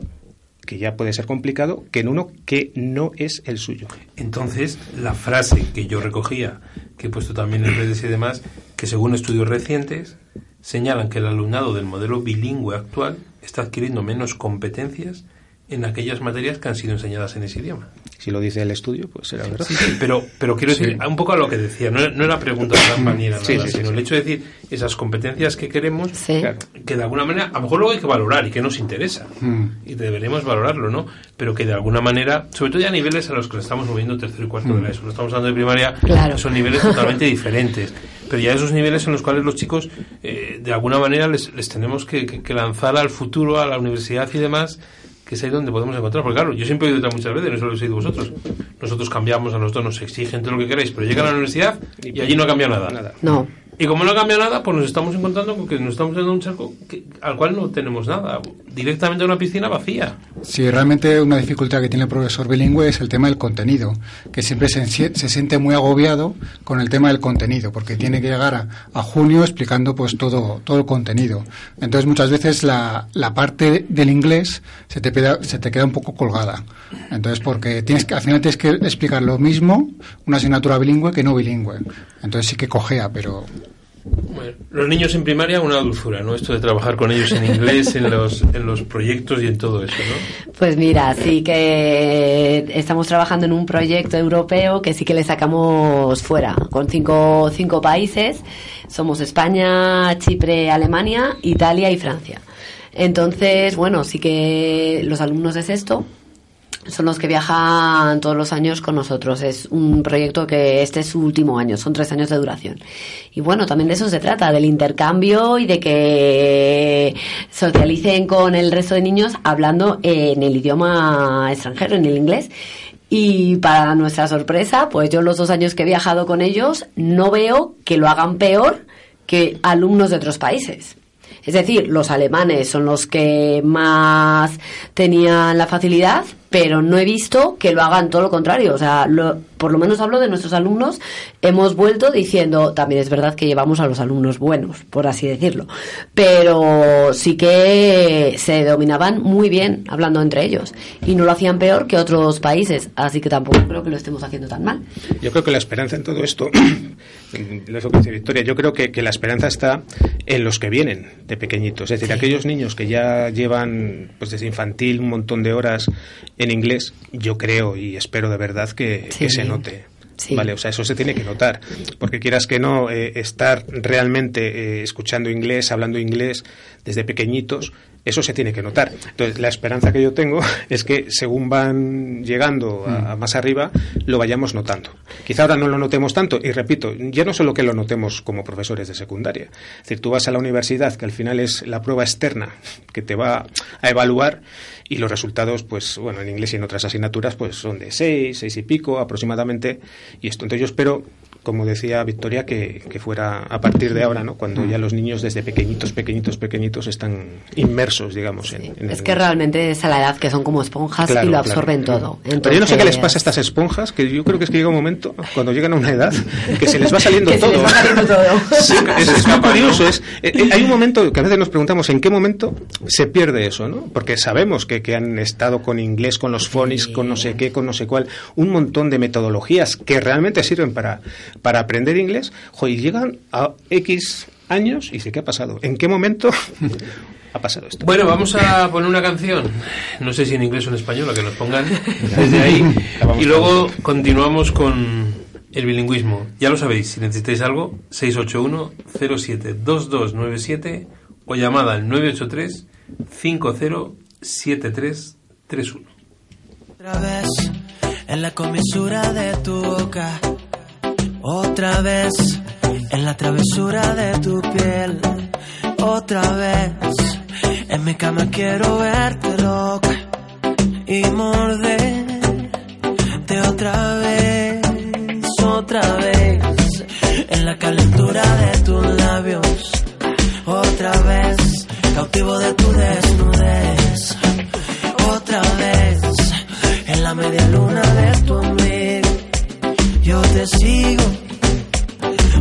que ya puede ser complicado, que en uno que no es el suyo. Entonces, la frase que yo recogía, que he puesto también en redes y demás, que según estudios recientes señalan que el alumnado del modelo bilingüe actual está adquiriendo menos competencias en aquellas materias que han sido enseñadas en ese idioma. Si lo dice el estudio, pues será verdad. Sí, pero, pero quiero decir, un poco a lo que decía, no, no era pregunta de gran manera, sino el hecho de decir esas competencias que queremos, que de alguna manera, a lo mejor luego hay que valorar y que nos interesa, mm. y deberemos valorarlo, ¿no? Pero que de alguna manera, sobre todo ya a niveles a los que nos estamos moviendo tercero y cuarto de la mm. ESO, no estamos hablando de primaria, son niveles totalmente diferentes. Pero ya esos niveles en los cuales los chicos, eh, de alguna manera, les, les tenemos que, que lanzar al futuro, a la universidad y demás, que es ahí donde podemos encontrar. Porque claro, yo siempre he oído muchas veces, no solo lo he vosotros. Nosotros cambiamos, a nosotros nos exigen todo lo que queráis, pero llegan a la universidad y allí no ha cambiado nada. No. Y como no cambia nada, pues nos estamos encontrando con que nos estamos dando un charco al cual no tenemos nada, directamente una piscina vacía. Sí, realmente una dificultad que tiene el profesor bilingüe es el tema del contenido, que siempre se, se siente muy agobiado con el tema del contenido, porque tiene que llegar a, a, junio explicando pues todo, todo el contenido. Entonces muchas veces la, la parte del inglés se te, queda, se te queda un poco colgada. Entonces porque tienes que, al final tienes que explicar lo mismo una asignatura bilingüe que no bilingüe. Entonces sí que cojea, pero los niños en primaria una dulzura, ¿no? Esto de trabajar con ellos en inglés, en los, en los proyectos y en todo eso, ¿no? Pues mira, sí que estamos trabajando en un proyecto europeo que sí que le sacamos fuera, con cinco, cinco países. Somos España, Chipre, Alemania, Italia y Francia. Entonces, bueno, sí que los alumnos de sexto son los que viajan todos los años con nosotros. Es un proyecto que este es su último año, son tres años de duración. Y bueno, también de eso se trata, del intercambio y de que socialicen con el resto de niños hablando en el idioma extranjero, en el inglés. Y para nuestra sorpresa, pues yo los dos años que he viajado con ellos no veo que lo hagan peor que alumnos de otros países. Es decir, los alemanes son los que más tenían la facilidad, pero no he visto que lo hagan todo lo contrario. O sea, por lo menos hablo de nuestros alumnos, hemos vuelto diciendo, también es verdad que llevamos a los alumnos buenos, por así decirlo, pero sí que se dominaban muy bien hablando entre ellos. Y no lo hacían peor que otros países, así que tampoco creo que lo estemos haciendo tan mal. Yo creo que la esperanza en todo esto, lo que dice Victoria, yo creo que, que la esperanza está en los que vienen de pequeñitos. Es decir, aquellos niños que ya llevan pues desde infantil un montón de horas en inglés, yo creo y espero de verdad que, se note. Vale, o sea, eso se tiene que notar, porque quieras que no, eh, estar realmente eh, escuchando inglés, hablando inglés desde pequeñitos, eso se tiene que notar. Entonces, la esperanza que yo tengo es que según van llegando a, mm. más arriba, lo vayamos notando. Quizá ahora no lo notemos tanto, y repito, ya no solo que lo notemos como profesores de secundaria. Es decir, tú vas a la universidad, que al final es la prueba externa que te va a evaluar, y los resultados, pues bueno, en inglés y en otras asignaturas, pues son de seis, seis y pico aproximadamente, y esto. Entonces yo espero como decía Victoria, que, fuera a partir de ahora, ¿no? Cuando ya los niños desde pequeñitos, pequeñitos, pequeñitos están inmersos, digamos. En, es que realmente es a la edad que son como esponjas y lo absorben todo. Pero yo no sé qué les pasa a estas esponjas, que yo creo que es que llega un momento, cuando llegan a una edad, que se les va saliendo todo. Se les va saliendo todo. es, muy curioso. Es, eh, eh, hay un momento que a veces nos preguntamos en qué momento se pierde eso, ¿no? Porque sabemos que, que han estado con inglés, con los phonics, con no sé qué, con no sé cuál, un montón de metodologías que realmente sirven para para aprender inglés, y llegan a X años y dice, ¿qué ha pasado? ¿En qué momento ha pasado esto? Bueno, vamos a poner una canción, no sé si en inglés o en español, a que nos pongan desde ahí, y luego continuamos con el bilingüismo. Ya lo sabéis, si necesitáis algo, 681-07-2297 o llamada al 983 507331. Otra vez en la comisura de tu boca otra vez en la travesura de tu piel. Otra vez en mi cama quiero verte loca y morderte otra vez, otra vez en la calentura de tus labios. Otra vez cautivo de tu desnudez. Otra vez en la media luna de. Yo te sigo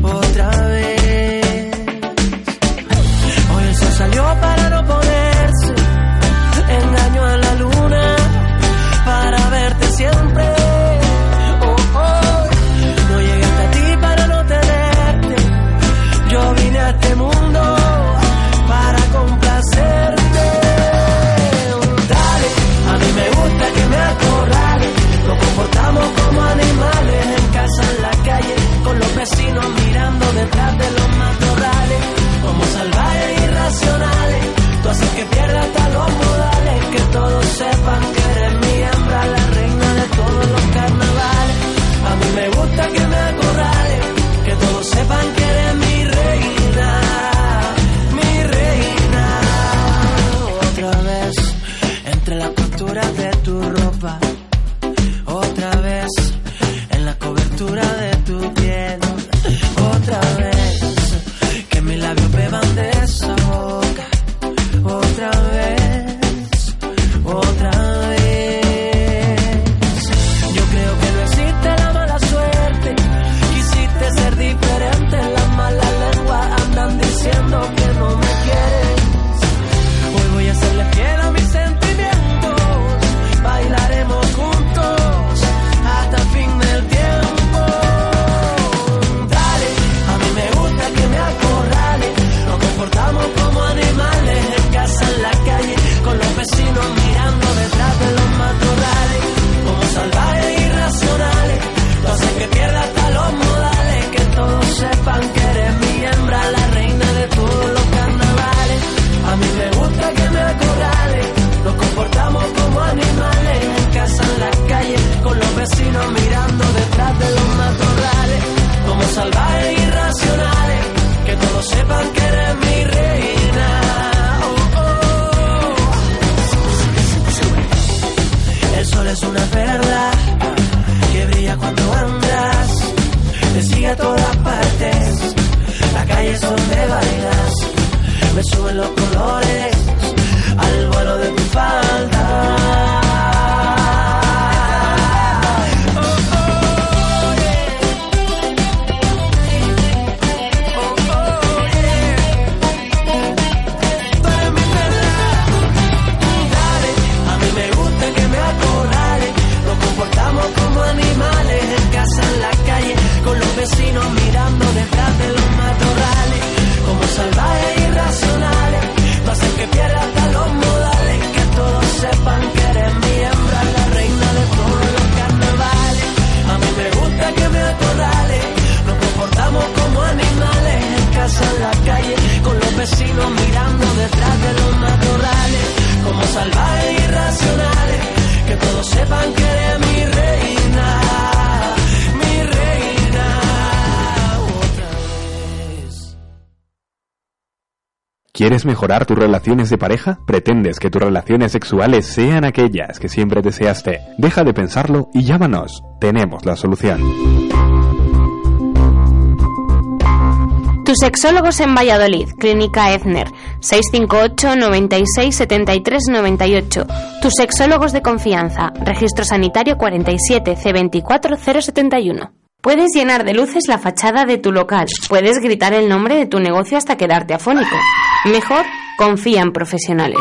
otra vez. es una perla que brilla cuando andas, te sigue a todas partes. La calle es donde bailas, me suben los colores al vuelo de tu falda. casa en la calle, con los vecinos mirando detrás de los matorrales, como salvajes irracionales, que todos sepan que eres mi reina, mi reina otra vez. ¿Quieres mejorar tus relaciones de pareja? ¿Pretendes que tus relaciones sexuales sean aquellas que siempre deseaste? Deja de pensarlo y llámanos. Tenemos la solución. Tus sexólogos en Valladolid, Clínica Ezner, 658 96 73 98. Tus sexólogos de confianza, Registro Sanitario 47 C24 071. Puedes llenar de luces la fachada de tu local. Puedes gritar el nombre de tu negocio hasta quedarte afónico. Mejor, confía en profesionales.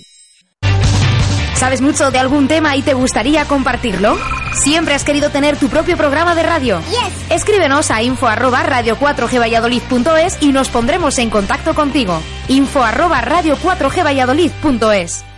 ¿Sabes mucho de algún tema y te gustaría compartirlo? ¿Siempre has querido tener tu propio programa de radio? Escríbenos a info arroba radio 4gvalladolid.es y nos pondremos en contacto contigo. Info arroba radio 4gvalladolid.es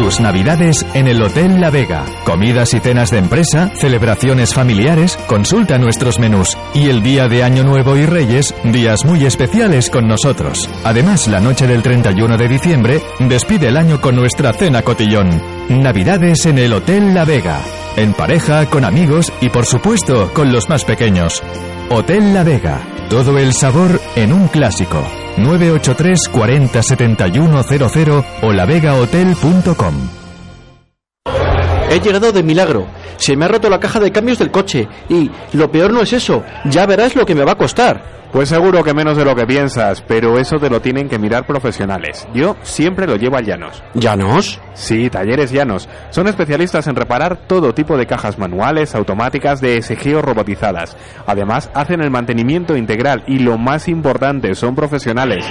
Tus navidades en el Hotel La Vega. Comidas y cenas de empresa, celebraciones familiares, consulta nuestros menús. Y el día de Año Nuevo y Reyes, días muy especiales con nosotros. Además, la noche del 31 de diciembre, despide el año con nuestra cena cotillón. Navidades en el Hotel La Vega. En pareja, con amigos y por supuesto con los más pequeños. Hotel La Vega. Todo el sabor en un clásico. 983 40 71 00 o lavegahotel.com. He llegado de milagro. Se me ha roto la caja de cambios del coche. Y lo peor no es eso. Ya verás lo que me va a costar. Pues seguro que menos de lo que piensas, pero eso te lo tienen que mirar profesionales. Yo siempre lo llevo a Llanos. ¿Llanos? Sí, talleres Llanos. Son especialistas en reparar todo tipo de cajas manuales, automáticas, de SG o robotizadas. Además, hacen el mantenimiento integral y lo más importante, son profesionales.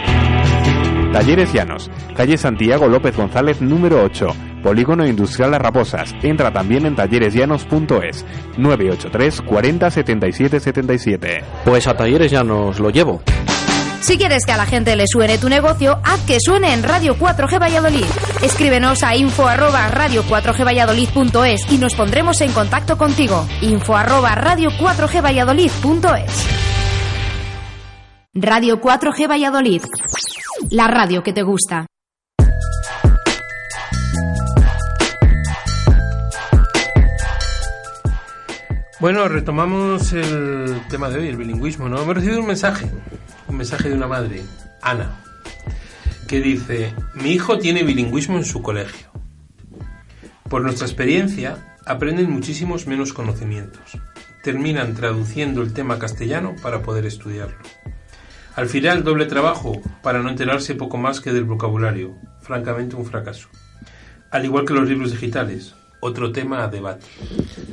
Talleres Llanos, calle Santiago López González número 8, Polígono Industrial Las Raposas. Entra también en talleresllanos.es 983 40 77 77. Pues a Talleres Llanos lo llevo. Si quieres que a la gente le suene tu negocio, haz que suene en Radio 4G Valladolid. Escríbenos a info arroba radio 4G Valladolid.es y nos pondremos en contacto contigo. Info arroba radio 4G Valladolid.es Radio 4G Valladolid. La radio que te gusta. Bueno, retomamos el tema de hoy, el bilingüismo, ¿no? Hemos recibido un mensaje, un mensaje de una madre, Ana, que dice, mi hijo tiene bilingüismo en su colegio. Por nuestra experiencia, aprenden muchísimos menos conocimientos. Terminan traduciendo el tema castellano para poder estudiarlo. Al final, doble trabajo para no enterarse poco más que del vocabulario. Francamente, un fracaso. Al igual que los libros digitales, otro tema a debate.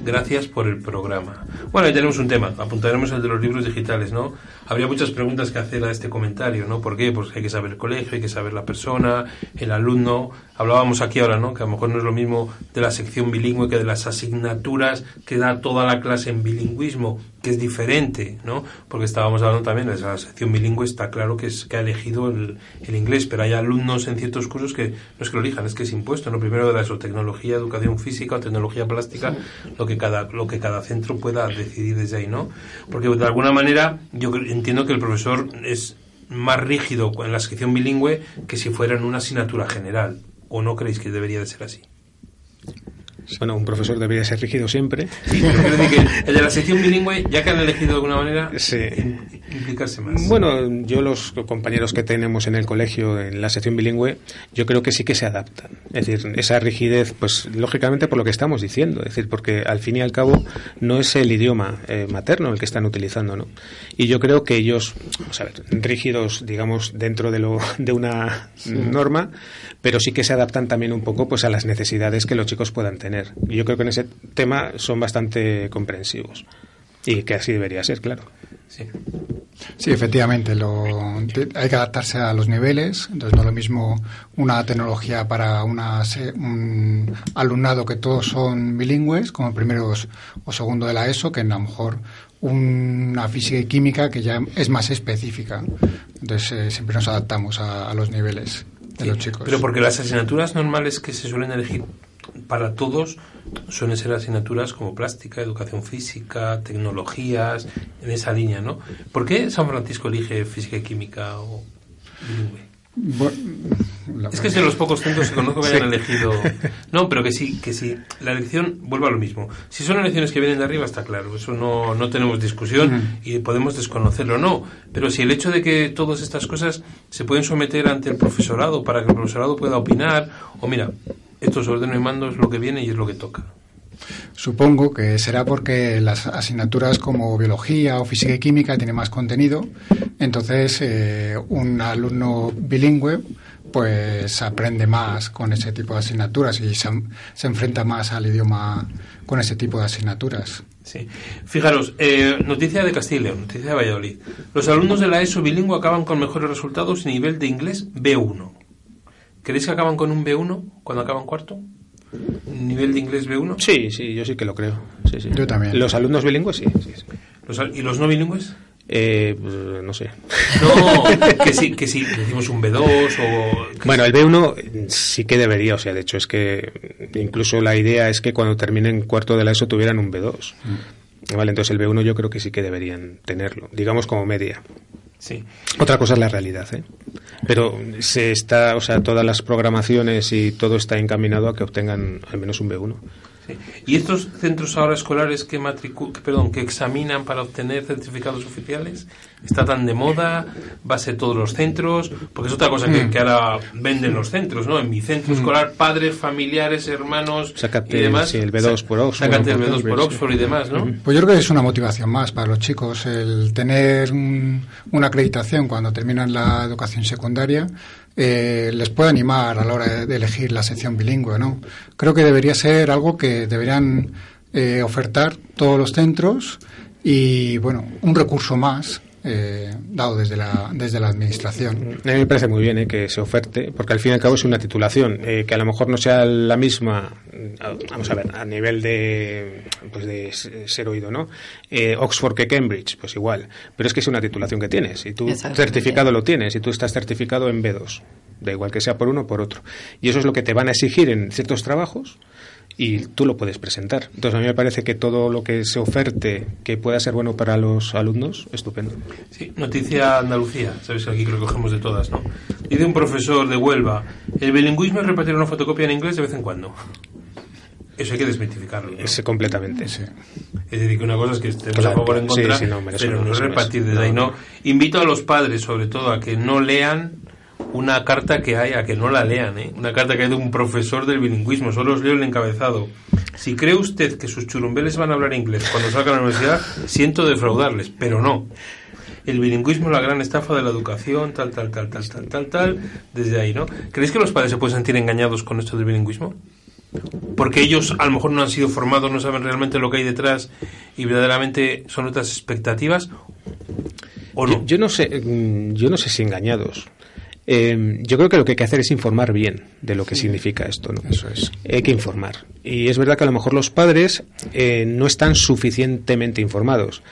Gracias por el programa. Bueno, ahí tenemos un tema. Apuntaremos el de los libros digitales, ¿no? Habría muchas preguntas que hacer a este comentario, ¿no? ¿Por qué? Pues hay que saber el colegio, hay que saber la persona, el alumno. Hablábamos aquí ahora, ¿no? Que a lo mejor no es lo mismo de la sección bilingüe que de las asignaturas que da toda la clase en bilingüismo, que es diferente, ¿no? Porque estábamos hablando también de la sección bilingüe, está claro que, es, que ha elegido el, el inglés, pero hay alumnos en ciertos cursos que no es que lo elijan, es que es impuesto, ¿no? Primero de la eso, tecnología, educación física o tecnología plástica, lo que cada lo que cada centro pueda decidir desde ahí, ¿no? Porque de alguna manera yo entiendo que el profesor es más rígido en la sección bilingüe que si fuera en una asignatura general. ¿O no creéis que debería de ser así? Bueno, un profesor debería ser rígido siempre. Sí, pero quiero decir que el de la sección bilingüe, ya que han elegido de alguna manera, Sí. Implicarse más. Bueno, yo los compañeros que tenemos en el colegio en la sección bilingüe, yo creo que sí que se adaptan. Es decir, esa rigidez, pues lógicamente por lo que estamos diciendo, es decir, porque al fin y al cabo no es el idioma eh, materno el que están utilizando, ¿no? Y yo creo que ellos, vamos a ver, rígidos, digamos, dentro de lo de una norma, pero sí que se adaptan también un poco, pues a las necesidades que los chicos puedan tener. Y yo creo que en ese tema son bastante comprensivos y que así debería ser, claro. Sí. Sí, efectivamente, lo, te- hay que adaptarse a los niveles. Entonces, no es lo mismo una tecnología para una, un alumnado que todos son bilingües, como primeros o segundo de la ESO, que a lo mejor una física y química que ya es más específica. Entonces, eh, siempre nos adaptamos a, a los niveles de los chicos. Pero porque las asignaturas normales que se suelen elegir para todos suelen ser asignaturas como plástica, educación física, tecnologías, en esa línea, ¿no? ¿Por qué San Francisco elige física y química o bilingüe? Es que es de los pocos centros que conozco que hayan elegido. No, pero que sí, que sí. La elección vuelve a lo mismo. Si son elecciones que vienen de arriba, está claro. Eso no, no tenemos discusión y podemos desconocerlo, no. Pero si el hecho de que todas estas cosas se pueden someter ante el profesorado para que el profesorado pueda opinar, o mira, esto es orden y mando, es lo que viene y es lo que toca. Supongo que será porque las asignaturas como biología o física y química tienen más contenido, entonces eh, un alumno bilingüe pues aprende más con ese tipo de asignaturas y se, se enfrenta más al idioma con ese tipo de asignaturas. Sí. Fijaros, eh, noticia de Castilla noticia de Valladolid. Los alumnos de la ESO bilingüe acaban con mejores resultados nivel de inglés B1. ¿Creéis que acaban con un B1 cuando acaban cuarto? ¿Nivel de inglés B1? Sí, sí, yo sí que lo creo. Sí, sí. Yo también. Los alumnos bilingües, sí. sí, sí. Los al- ¿Y los no bilingües? Eh, pues, no sé. No, que sí, que sí, decimos un B2 o... Bueno, el B1 sí que debería, o sea, de hecho es que incluso la idea es que cuando terminen cuarto de la ESO tuvieran un B2. Vale, entonces el B1 yo creo que sí que deberían tenerlo, digamos como media. Sí. Otra cosa es la realidad, ¿eh? Pero se está, o sea, todas las programaciones y todo está encaminado a que obtengan al menos un B1. Sí. ¿Y estos centros ahora escolares que, matricu que, perdón, que examinan para obtener certificados oficiales? ¿Está tan de moda? ¿Va a ser todos los centros? Porque es otra cosa que, Mm. que ahora venden los centros, ¿no? En mi centro Mm. escolar, padres, familiares, hermanos Sácate y demás. sí, el B2 por Oxford. Sácate el por B2 por Oxford y demás, ¿no? Pues yo creo que es una motivación más para los chicos el tener un- una acreditación cuando terminan la educación secundaria. Eh, les puede animar a la hora de, elegir la sección bilingüe, ¿no? Creo que debería ser algo que deberían eh, ofertar todos los centros y, bueno, un recurso más eh, dado desde la, desde la administración. A mí me parece muy bien eh, que se oferte, porque al fin y al cabo es una titulación, eh, que a lo mejor no sea la misma, mm, vamos a ver, a nivel de, pues de ser oído, ¿no? Eh, Oxford que Cambridge, pues igual, pero es que es una titulación que tienes, y tu Exactamente. certificado lo tienes, y tú estás certificado en B2, da igual que sea por uno o por otro. Y eso es lo que te van a exigir en ciertos trabajos, y tú lo puedes presentar. Entonces a mí me parece que todo lo que se oferte que pueda ser bueno para los alumnos, estupendo. Sí, noticia Andalucía, sabes que aquí lo cogemos de todas, ¿no? Dice un profesor de Huelva, el bilingüismo es repetir una fotocopia en inglés de vez en cuando. Eso hay que desmitificarlo. ¿no? Ese completamente. Sí. Es decir, que una cosa es que estemos Claro, a favor o en sí, contra, sí, no, hombre, eso pero no, no no repartir No, ahí, no. no. Invito a los padres, sobre todo, a que no lean una carta que hay, a que no la lean, ¿eh? Una carta que hay de un profesor del bilingüismo, solo os leo el encabezado. Si cree usted que sus churumbeles van a hablar inglés cuando salgan a la universidad, siento defraudarles, pero no. El bilingüismo es la gran estafa de la educación, tal, tal, tal, tal, tal, tal, tal, desde ahí, ¿no? ¿Creéis que los padres se pueden sentir engañados con esto del bilingüismo? Porque ellos a lo mejor no han sido formados, no saben realmente lo que hay detrás y verdaderamente son otras expectativas. ¿O no? Yo, yo no sé, mm, yo no sé si engañados. Eh, yo creo que lo que hay que hacer es informar bien de lo que significa esto. ¿no? Eso es. Hay que informar. Y es verdad que a lo mejor los padres eh, no están suficientemente informados.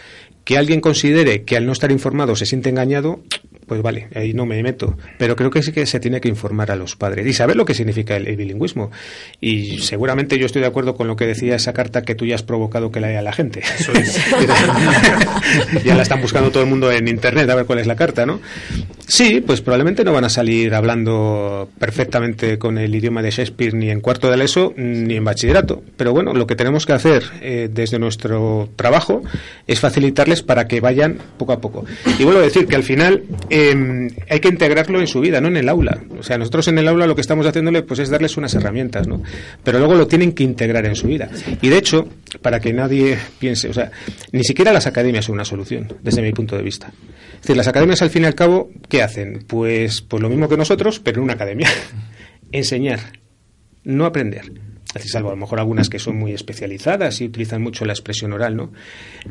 Que alguien considere que al no estar informado se siente engañado, pues vale, ahí no me meto. Pero creo que sí que se tiene que informar a los padres y saber lo que significa el, el bilingüismo. Y seguramente yo estoy de acuerdo con lo que decía esa carta que tú ya has provocado que la lea la gente. ya la están buscando todo el mundo en internet a ver cuál es la carta, ¿no? Sí, pues probablemente no van a salir hablando perfectamente con el idioma de Shakespeare ni en cuarto de la ESO ni en bachillerato. Pero bueno, lo que tenemos que hacer eh, desde nuestro trabajo es facilitarles para que vayan poco a poco. Y vuelvo a decir que al final eh, hay que integrarlo en su vida, no en el aula. O sea, nosotros en el aula lo que estamos haciéndole pues es darles unas herramientas, ¿no? Pero luego lo tienen que integrar en su vida. Y de hecho, para que nadie piense, o sea, ni siquiera las academias son una solución, desde mi punto de vista. Es decir, las academias al fin y al cabo, ¿qué hacen? Pues, pues lo mismo que nosotros, pero en una academia. Enseñar, no aprender. Salvo a lo mejor algunas que son muy especializadas y utilizan mucho la expresión oral, ¿no?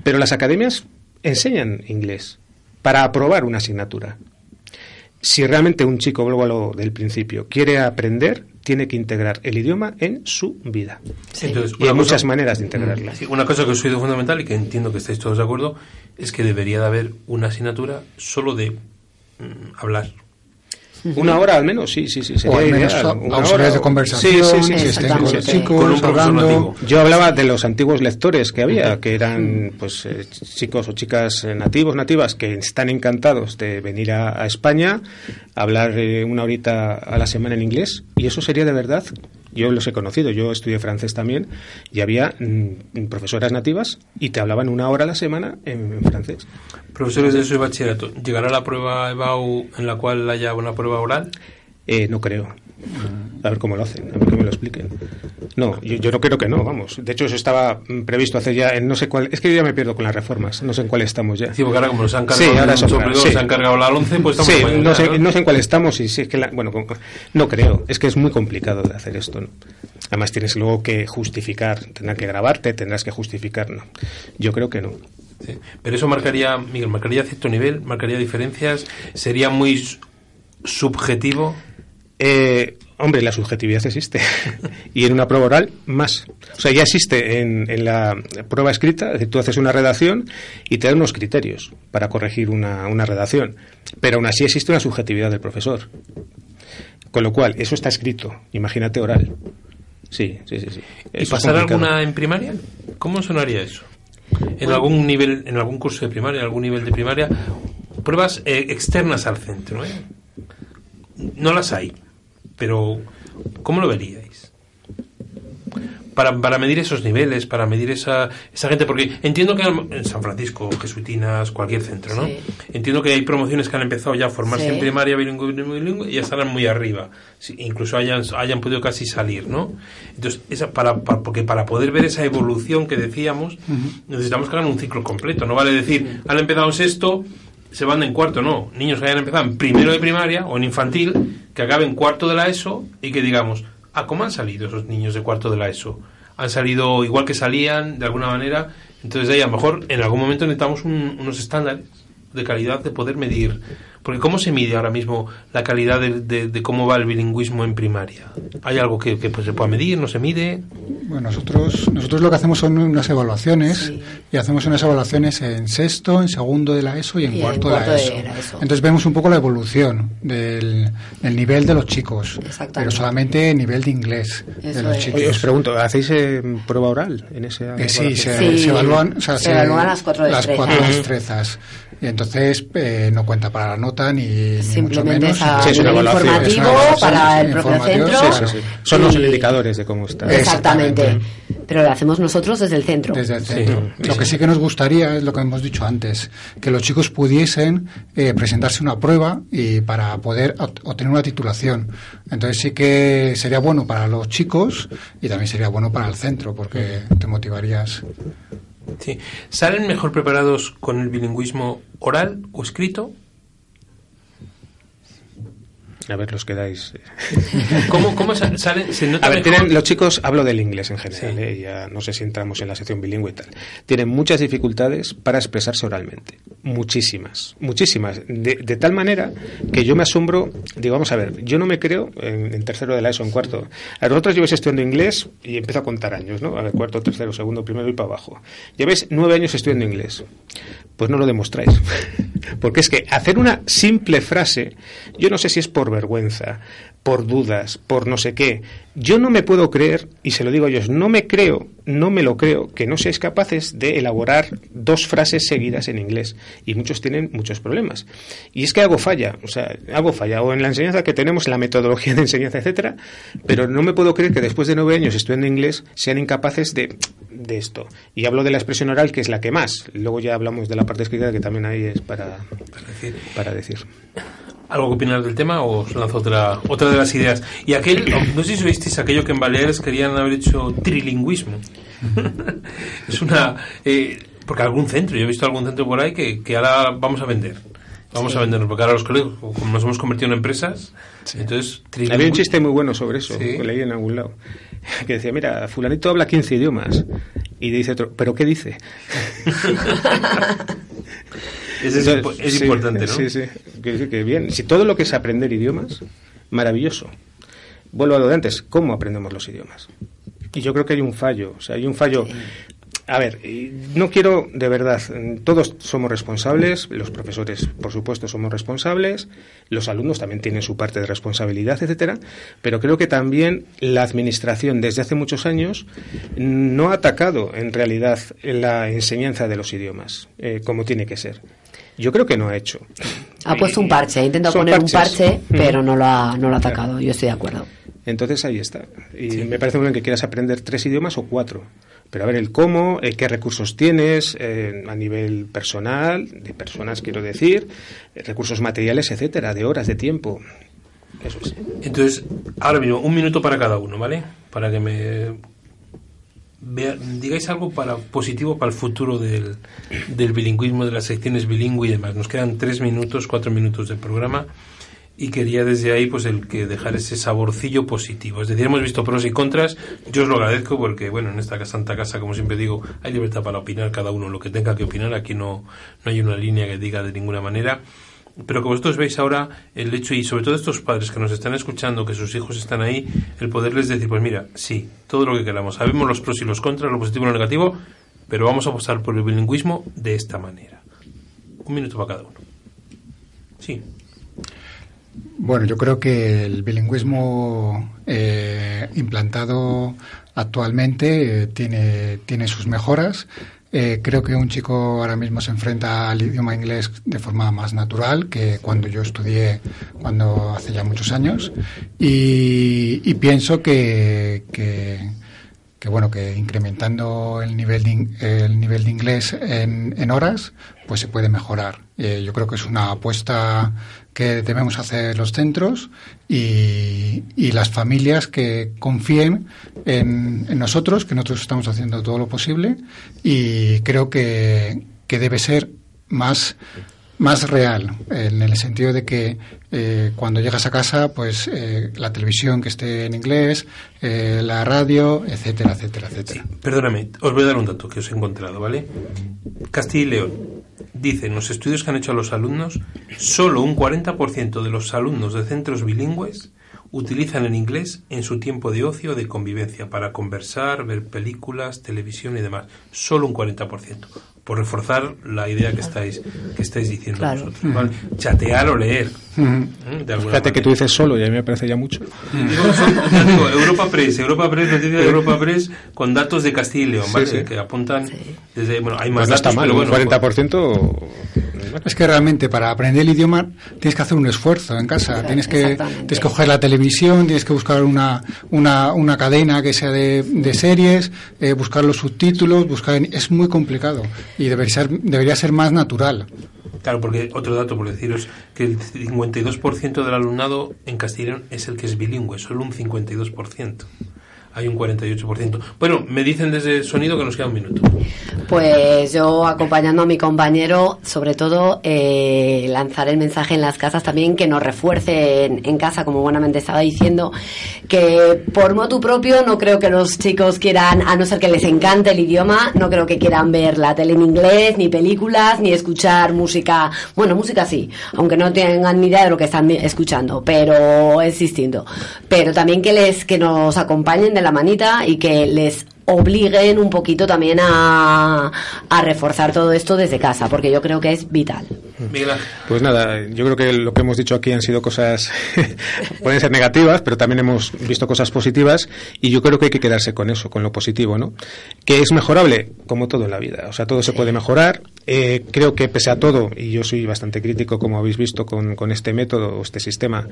Pero las academias enseñan inglés para aprobar una asignatura. Si realmente un chico, vuelvo a lo del principio, quiere aprender, tiene que integrar el idioma en su vida. Entonces, y hay muchas maneras de integrarla. Sí, una cosa que os he oído fundamental y que entiendo que estáis todos de acuerdo es que debería de haber una asignatura solo de mm, hablar. Una hora al menos, sí, sí, sí. O al menos ideal. Una hora. de conversación, Sí, sí, sí, que sí, estén sí, con los chicos, Con un. Yo hablaba de los antiguos lectores que había, que eran pues eh, chicos o chicas eh, nativos, nativas, que están encantados de venir a, a España, hablar eh, una horita a la semana en inglés, y eso sería de verdad. Yo los he conocido, yo estudié francés también, y había mm, profesoras nativas y te hablaban una hora a la semana en, en francés. Profesores de eso de bachillerato, ¿llegará la prueba EBAU en la cual haya una prueba oral? Eh, no creo. A ver cómo lo hacen, a ver que me lo expliquen. No, yo, yo no creo que no, vamos. De hecho, eso estaba previsto hace ya en no sé cuál. Es que yo ya me pierdo con las reformas, no sé en cuál estamos ya. Sí, porque ahora como nos han cargado Sí, ahora es mucho otra, periodo, sí. se han cargado la 11, pues estamos Sí, mañana, no sé, ¿no? no sé en cuál estamos y si es que la- bueno, no creo, es que es muy complicado de hacer esto, ¿no? Además tienes luego que justificar, tendrán que grabarte, tendrás que justificar, ¿no? Yo creo que no. Sí. Pero eso marcaría, Miguel, marcaría cierto nivel, marcaría diferencias, sería muy subjetivo. Eh, hombre, la subjetividad existe. y en una prueba oral, más. O sea, ya existe en, en la prueba escrita, es decir, tú haces una redacción y te dan unos criterios para corregir una, una redacción. Pero aún así existe una subjetividad del profesor. Con lo cual, eso está escrito. Imagínate oral. Sí, sí, sí. sí. ¿Y pasar alguna en primaria? ¿Cómo sonaría eso? En algún nivel, en algún curso de primaria, en algún nivel de primaria, pruebas eh, externas al centro, ¿eh? No las hay, pero ¿cómo lo veríais? Para, para medir esos niveles, para medir esa, esa gente, porque entiendo que en San Francisco, Jesuitinas, cualquier centro, ¿no? Sí. Entiendo que hay promociones que han empezado ya a formarse Sí. en primaria bilingüe, bilingüe, bilingüe, y ya estarán muy arriba. Incluso hayan, hayan podido casi salir, ¿no? Entonces, esa, para, para- porque para poder ver esa evolución que decíamos, necesitamos que hagan un ciclo completo. No vale decir, han empezado sexto, se van en cuarto, no. Niños que hayan empezado en primero de primaria o en infantil, que acaben cuarto de la ESO y que digamos, ah, ¿cómo han salido esos niños de cuarto de la ESO? Han salido igual que salían, de alguna manera. Entonces, ahí a lo mejor en algún momento necesitamos un- unos estándares de calidad de poder medir. Porque ¿cómo se mide ahora mismo la calidad de, de- de cómo va el bilingüismo en primaria? ¿Hay algo que, que, pues, se pueda medir? ¿No se mide? Bueno, nosotros, nosotros lo que hacemos son unas evaluaciones y hacemos unas evaluaciones en sexto, en segundo de la ESO y en Y en cuarto, cuarto de, de la ESO. la ESO. Entonces vemos un poco la evolución del, del nivel de los chicos, pero solamente nivel de inglés de Eso los es. chicos. Oye, os pregunto, ¿hacéis eh, prueba oral en ese Eh, sí, se, Sí. se evalúan, o sea, Se evalúan las cuatro destrezas. cuatro Ujú. destrezas. Y entonces eh, no cuenta para la nota ni, ni mucho Simplemente menos. es a Sí, es una nivel evaluación. informativo Es una evaluación para el propio centro. sí, Sí, sí. Son los indicadores de cómo está. Exactamente. Pero lo hacemos nosotros desde el centro. Desde el centro. Lo que sí que nos gustaría es lo que hemos dicho antes, que los chicos pudiesen eh, presentarse una prueba y para poder obtener una titulación. Entonces sí que sería bueno para los chicos y también sería bueno para el centro porque te motivarías. Sí. ¿Salen mejor preparados con el bilingüismo oral o escrito? A ver, los quedáis. ¿Cómo, cómo sa- salen? ¿Se nota A ver, tienen, los chicos, hablo del inglés en general, eh, ya no sé si entramos en la sección bilingüe y tal. Tienen muchas dificultades para expresarse oralmente. Muchísimas, muchísimas. De, de tal manera que yo me asombro, digo, vamos a ver, yo no me creo en, en tercero de la ESO, en cuarto. A vosotros lleváis estudiando inglés y empiezo a contar años, ¿no? A ver, cuarto, tercero, segundo, primero y para abajo. Lleváis nueve años estudiando inglés. Pues no lo demostráis. Porque es que hacer una simple frase, yo no sé si es por vergüenza, por dudas, por no sé qué. Yo no me puedo creer, y se lo digo a ellos, no me creo, no me lo creo, que no seáis capaces de elaborar dos frases seguidas en inglés. Y muchos tienen muchos problemas. Y es que algo falla, o sea, algo falla, o en la enseñanza que tenemos, en la metodología de enseñanza, etcétera, pero no me puedo creer que después de nueve años estudiando inglés sean incapaces de, de esto. Y hablo de la expresión oral, que es la que más. Luego ya hablamos de la parte escrita, que también ahí es para, para decir. ¿Algo que opinar del tema o os lanzo otra, otra de las ideas? Y aquel, no sé si oísteis aquello que en Baleares querían haber hecho trilingüismo. es una... eh, porque algún centro, yo he visto algún centro por ahí que, que ahora vamos a vender. Vamos Sí. a vendernos, porque ahora los colegios, como nos hemos convertido en empresas, entonces... Había un chiste muy bueno sobre eso, Sí. que leí en algún lado, que decía, mira, fulanito habla 15 idiomas. Y dice otro, ¿pero qué dice? Es es importante, ¿no? Sí, sí, que, que bien. Si todo lo que es aprender idiomas, maravilloso. Vuelvo a lo de antes, ¿cómo aprendemos los idiomas? Y yo creo que hay un fallo, o sea, hay un fallo... A a ver, no quiero, de verdad, todos somos responsables, los profesores, por supuesto, somos responsables, los alumnos también tienen su parte de responsabilidad, etcétera, pero creo que también la administración desde hace muchos años no ha atacado en realidad la enseñanza de los idiomas eh, como tiene que ser. Yo creo que no ha hecho. Ha puesto un parche, ha intentado poner un parche, pero no lo ha, no lo ha atacado. Yo estoy de acuerdo. Entonces ahí está. Y me parece muy bien que quieras aprender tres idiomas o cuatro. Pero a ver el cómo, eh, qué recursos tienes eh, a nivel personal, de personas quiero decir, eh, recursos materiales, etcétera, de horas, de tiempo. Eso es. Entonces, ahora mismo, un minuto para cada uno, ¿vale? Para que me digáis algo para positivo para el futuro del, del bilingüismo, de las secciones bilingüe y demás. Nos quedan tres minutos, cuatro minutos del programa y quería desde ahí pues el que dejar ese saborcillo positivo. Es decir, hemos visto pros y contras, yo os lo agradezco porque, bueno, en esta santa casa, como siempre digo, hay libertad para opinar cada uno lo que tenga que opinar, aquí no, no hay una línea que diga de ninguna manera. Pero que vosotros veis ahora el hecho, y sobre todo estos padres que nos están escuchando, que sus hijos están ahí, el poderles decir, pues mira, sí, todo lo que queramos, sabemos los pros y los contras, lo positivo y lo negativo, pero vamos a apostar por el bilingüismo de esta manera. Un minuto para cada uno. Sí. Bueno, yo creo que el bilingüismo eh, implantado actualmente eh, tiene, tiene sus mejoras. Eh, creo que un chico ahora mismo se enfrenta al idioma inglés de forma más natural que cuando yo estudié, cuando hace ya muchos años. Y, pienso que, que, bueno, que incrementando el nivel de, el nivel de inglés en, en horas, pues se puede mejorar. yo creo que es una apuesta que debemos hacer los centros y, y las familias que confíen en, nosotros, que nosotros estamos haciendo todo lo posible y creo que, que debe ser más más real, en el sentido de que eh, cuando llegas a casa, pues eh, la televisión que esté en inglés, eh, la radio, etcétera, etcétera, etcétera. perdóname, os voy a dar un dato que os he encontrado, ¿vale? Castilla y León dice en los estudios que han hecho los alumnos, solo un 40% de los alumnos de centros bilingües utilizan el inglés en su tiempo de ocio o de convivencia para conversar, ver películas, televisión y demás. Solo un 40% por reforzar la idea que estáis que estáis diciendo vosotros. Chatear o leer. ¿eh? Fíjate que tú dices solo y a mí me parece ya mucho. Digo, Europa Press, Europa Press, noticia de Europa Press con datos de Castilla y León, ¿vale? Que apuntan desde, bueno, hay más pues datos, pero bueno, 40% es que realmente para aprender el idioma tienes que hacer un esfuerzo en casa. Tienes que, tienes que coger la televisión, tienes que buscar una, una, una cadena que sea de, de series, eh, buscar los subtítulos, buscar... Es muy complicado y debería ser, debería ser más natural. Claro, porque otro dato por deciros que el 52% del alumnado en castellano es el que es bilingüe, solo un 52% hay un 48%. Bueno, me dicen desde el sonido que nos queda un minuto. Pues yo acompañando a mi compañero, sobre todo eh, lanzar el mensaje en las casas también que nos refuercen en casa, como buenamente estaba diciendo, que por motu propio no creo que los chicos quieran, a no ser que les encante el idioma, no creo que quieran ver la tele en inglés, ni películas, ni escuchar música, bueno, música sí, aunque no tengan ni idea de lo que están escuchando, pero es distinto. Pero también que les, que nos acompañen de la manita y que les obliguen un poquito también a, a, reforzar todo esto desde casa, porque yo creo que es vital. Pues nada, yo creo que lo que hemos dicho aquí han sido cosas, pueden ser negativas, pero también hemos visto cosas positivas y yo creo que hay que quedarse con eso, con lo positivo, ¿no? Que es mejorable, como todo en la vida, o sea, todo se puede mejorar. Eh, creo que pese a todo, y yo soy bastante crítico, como habéis visto, con, con este método, este sistema,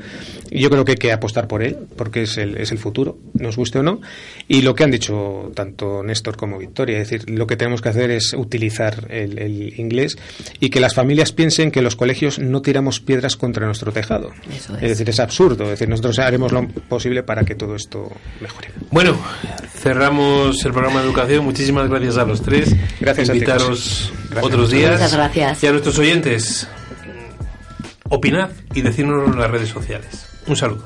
yo creo que hay que apostar por él, porque es el, es el futuro, nos guste o no. Y lo que han dicho tanto Néstor como Victoria. Es decir, lo que tenemos que hacer es utilizar el, inglés y que las familias piensen que los colegios no tiramos piedras contra nuestro tejado. es. decir, es absurdo. Es decir, nosotros haremos lo posible para que todo esto mejore. Bueno, cerramos el programa de educación. Muchísimas gracias a los tres. Gracias Invitaros otros días. Muchas gracias. Y a nuestros oyentes, opinad y decirnos en las redes sociales. Un saludo.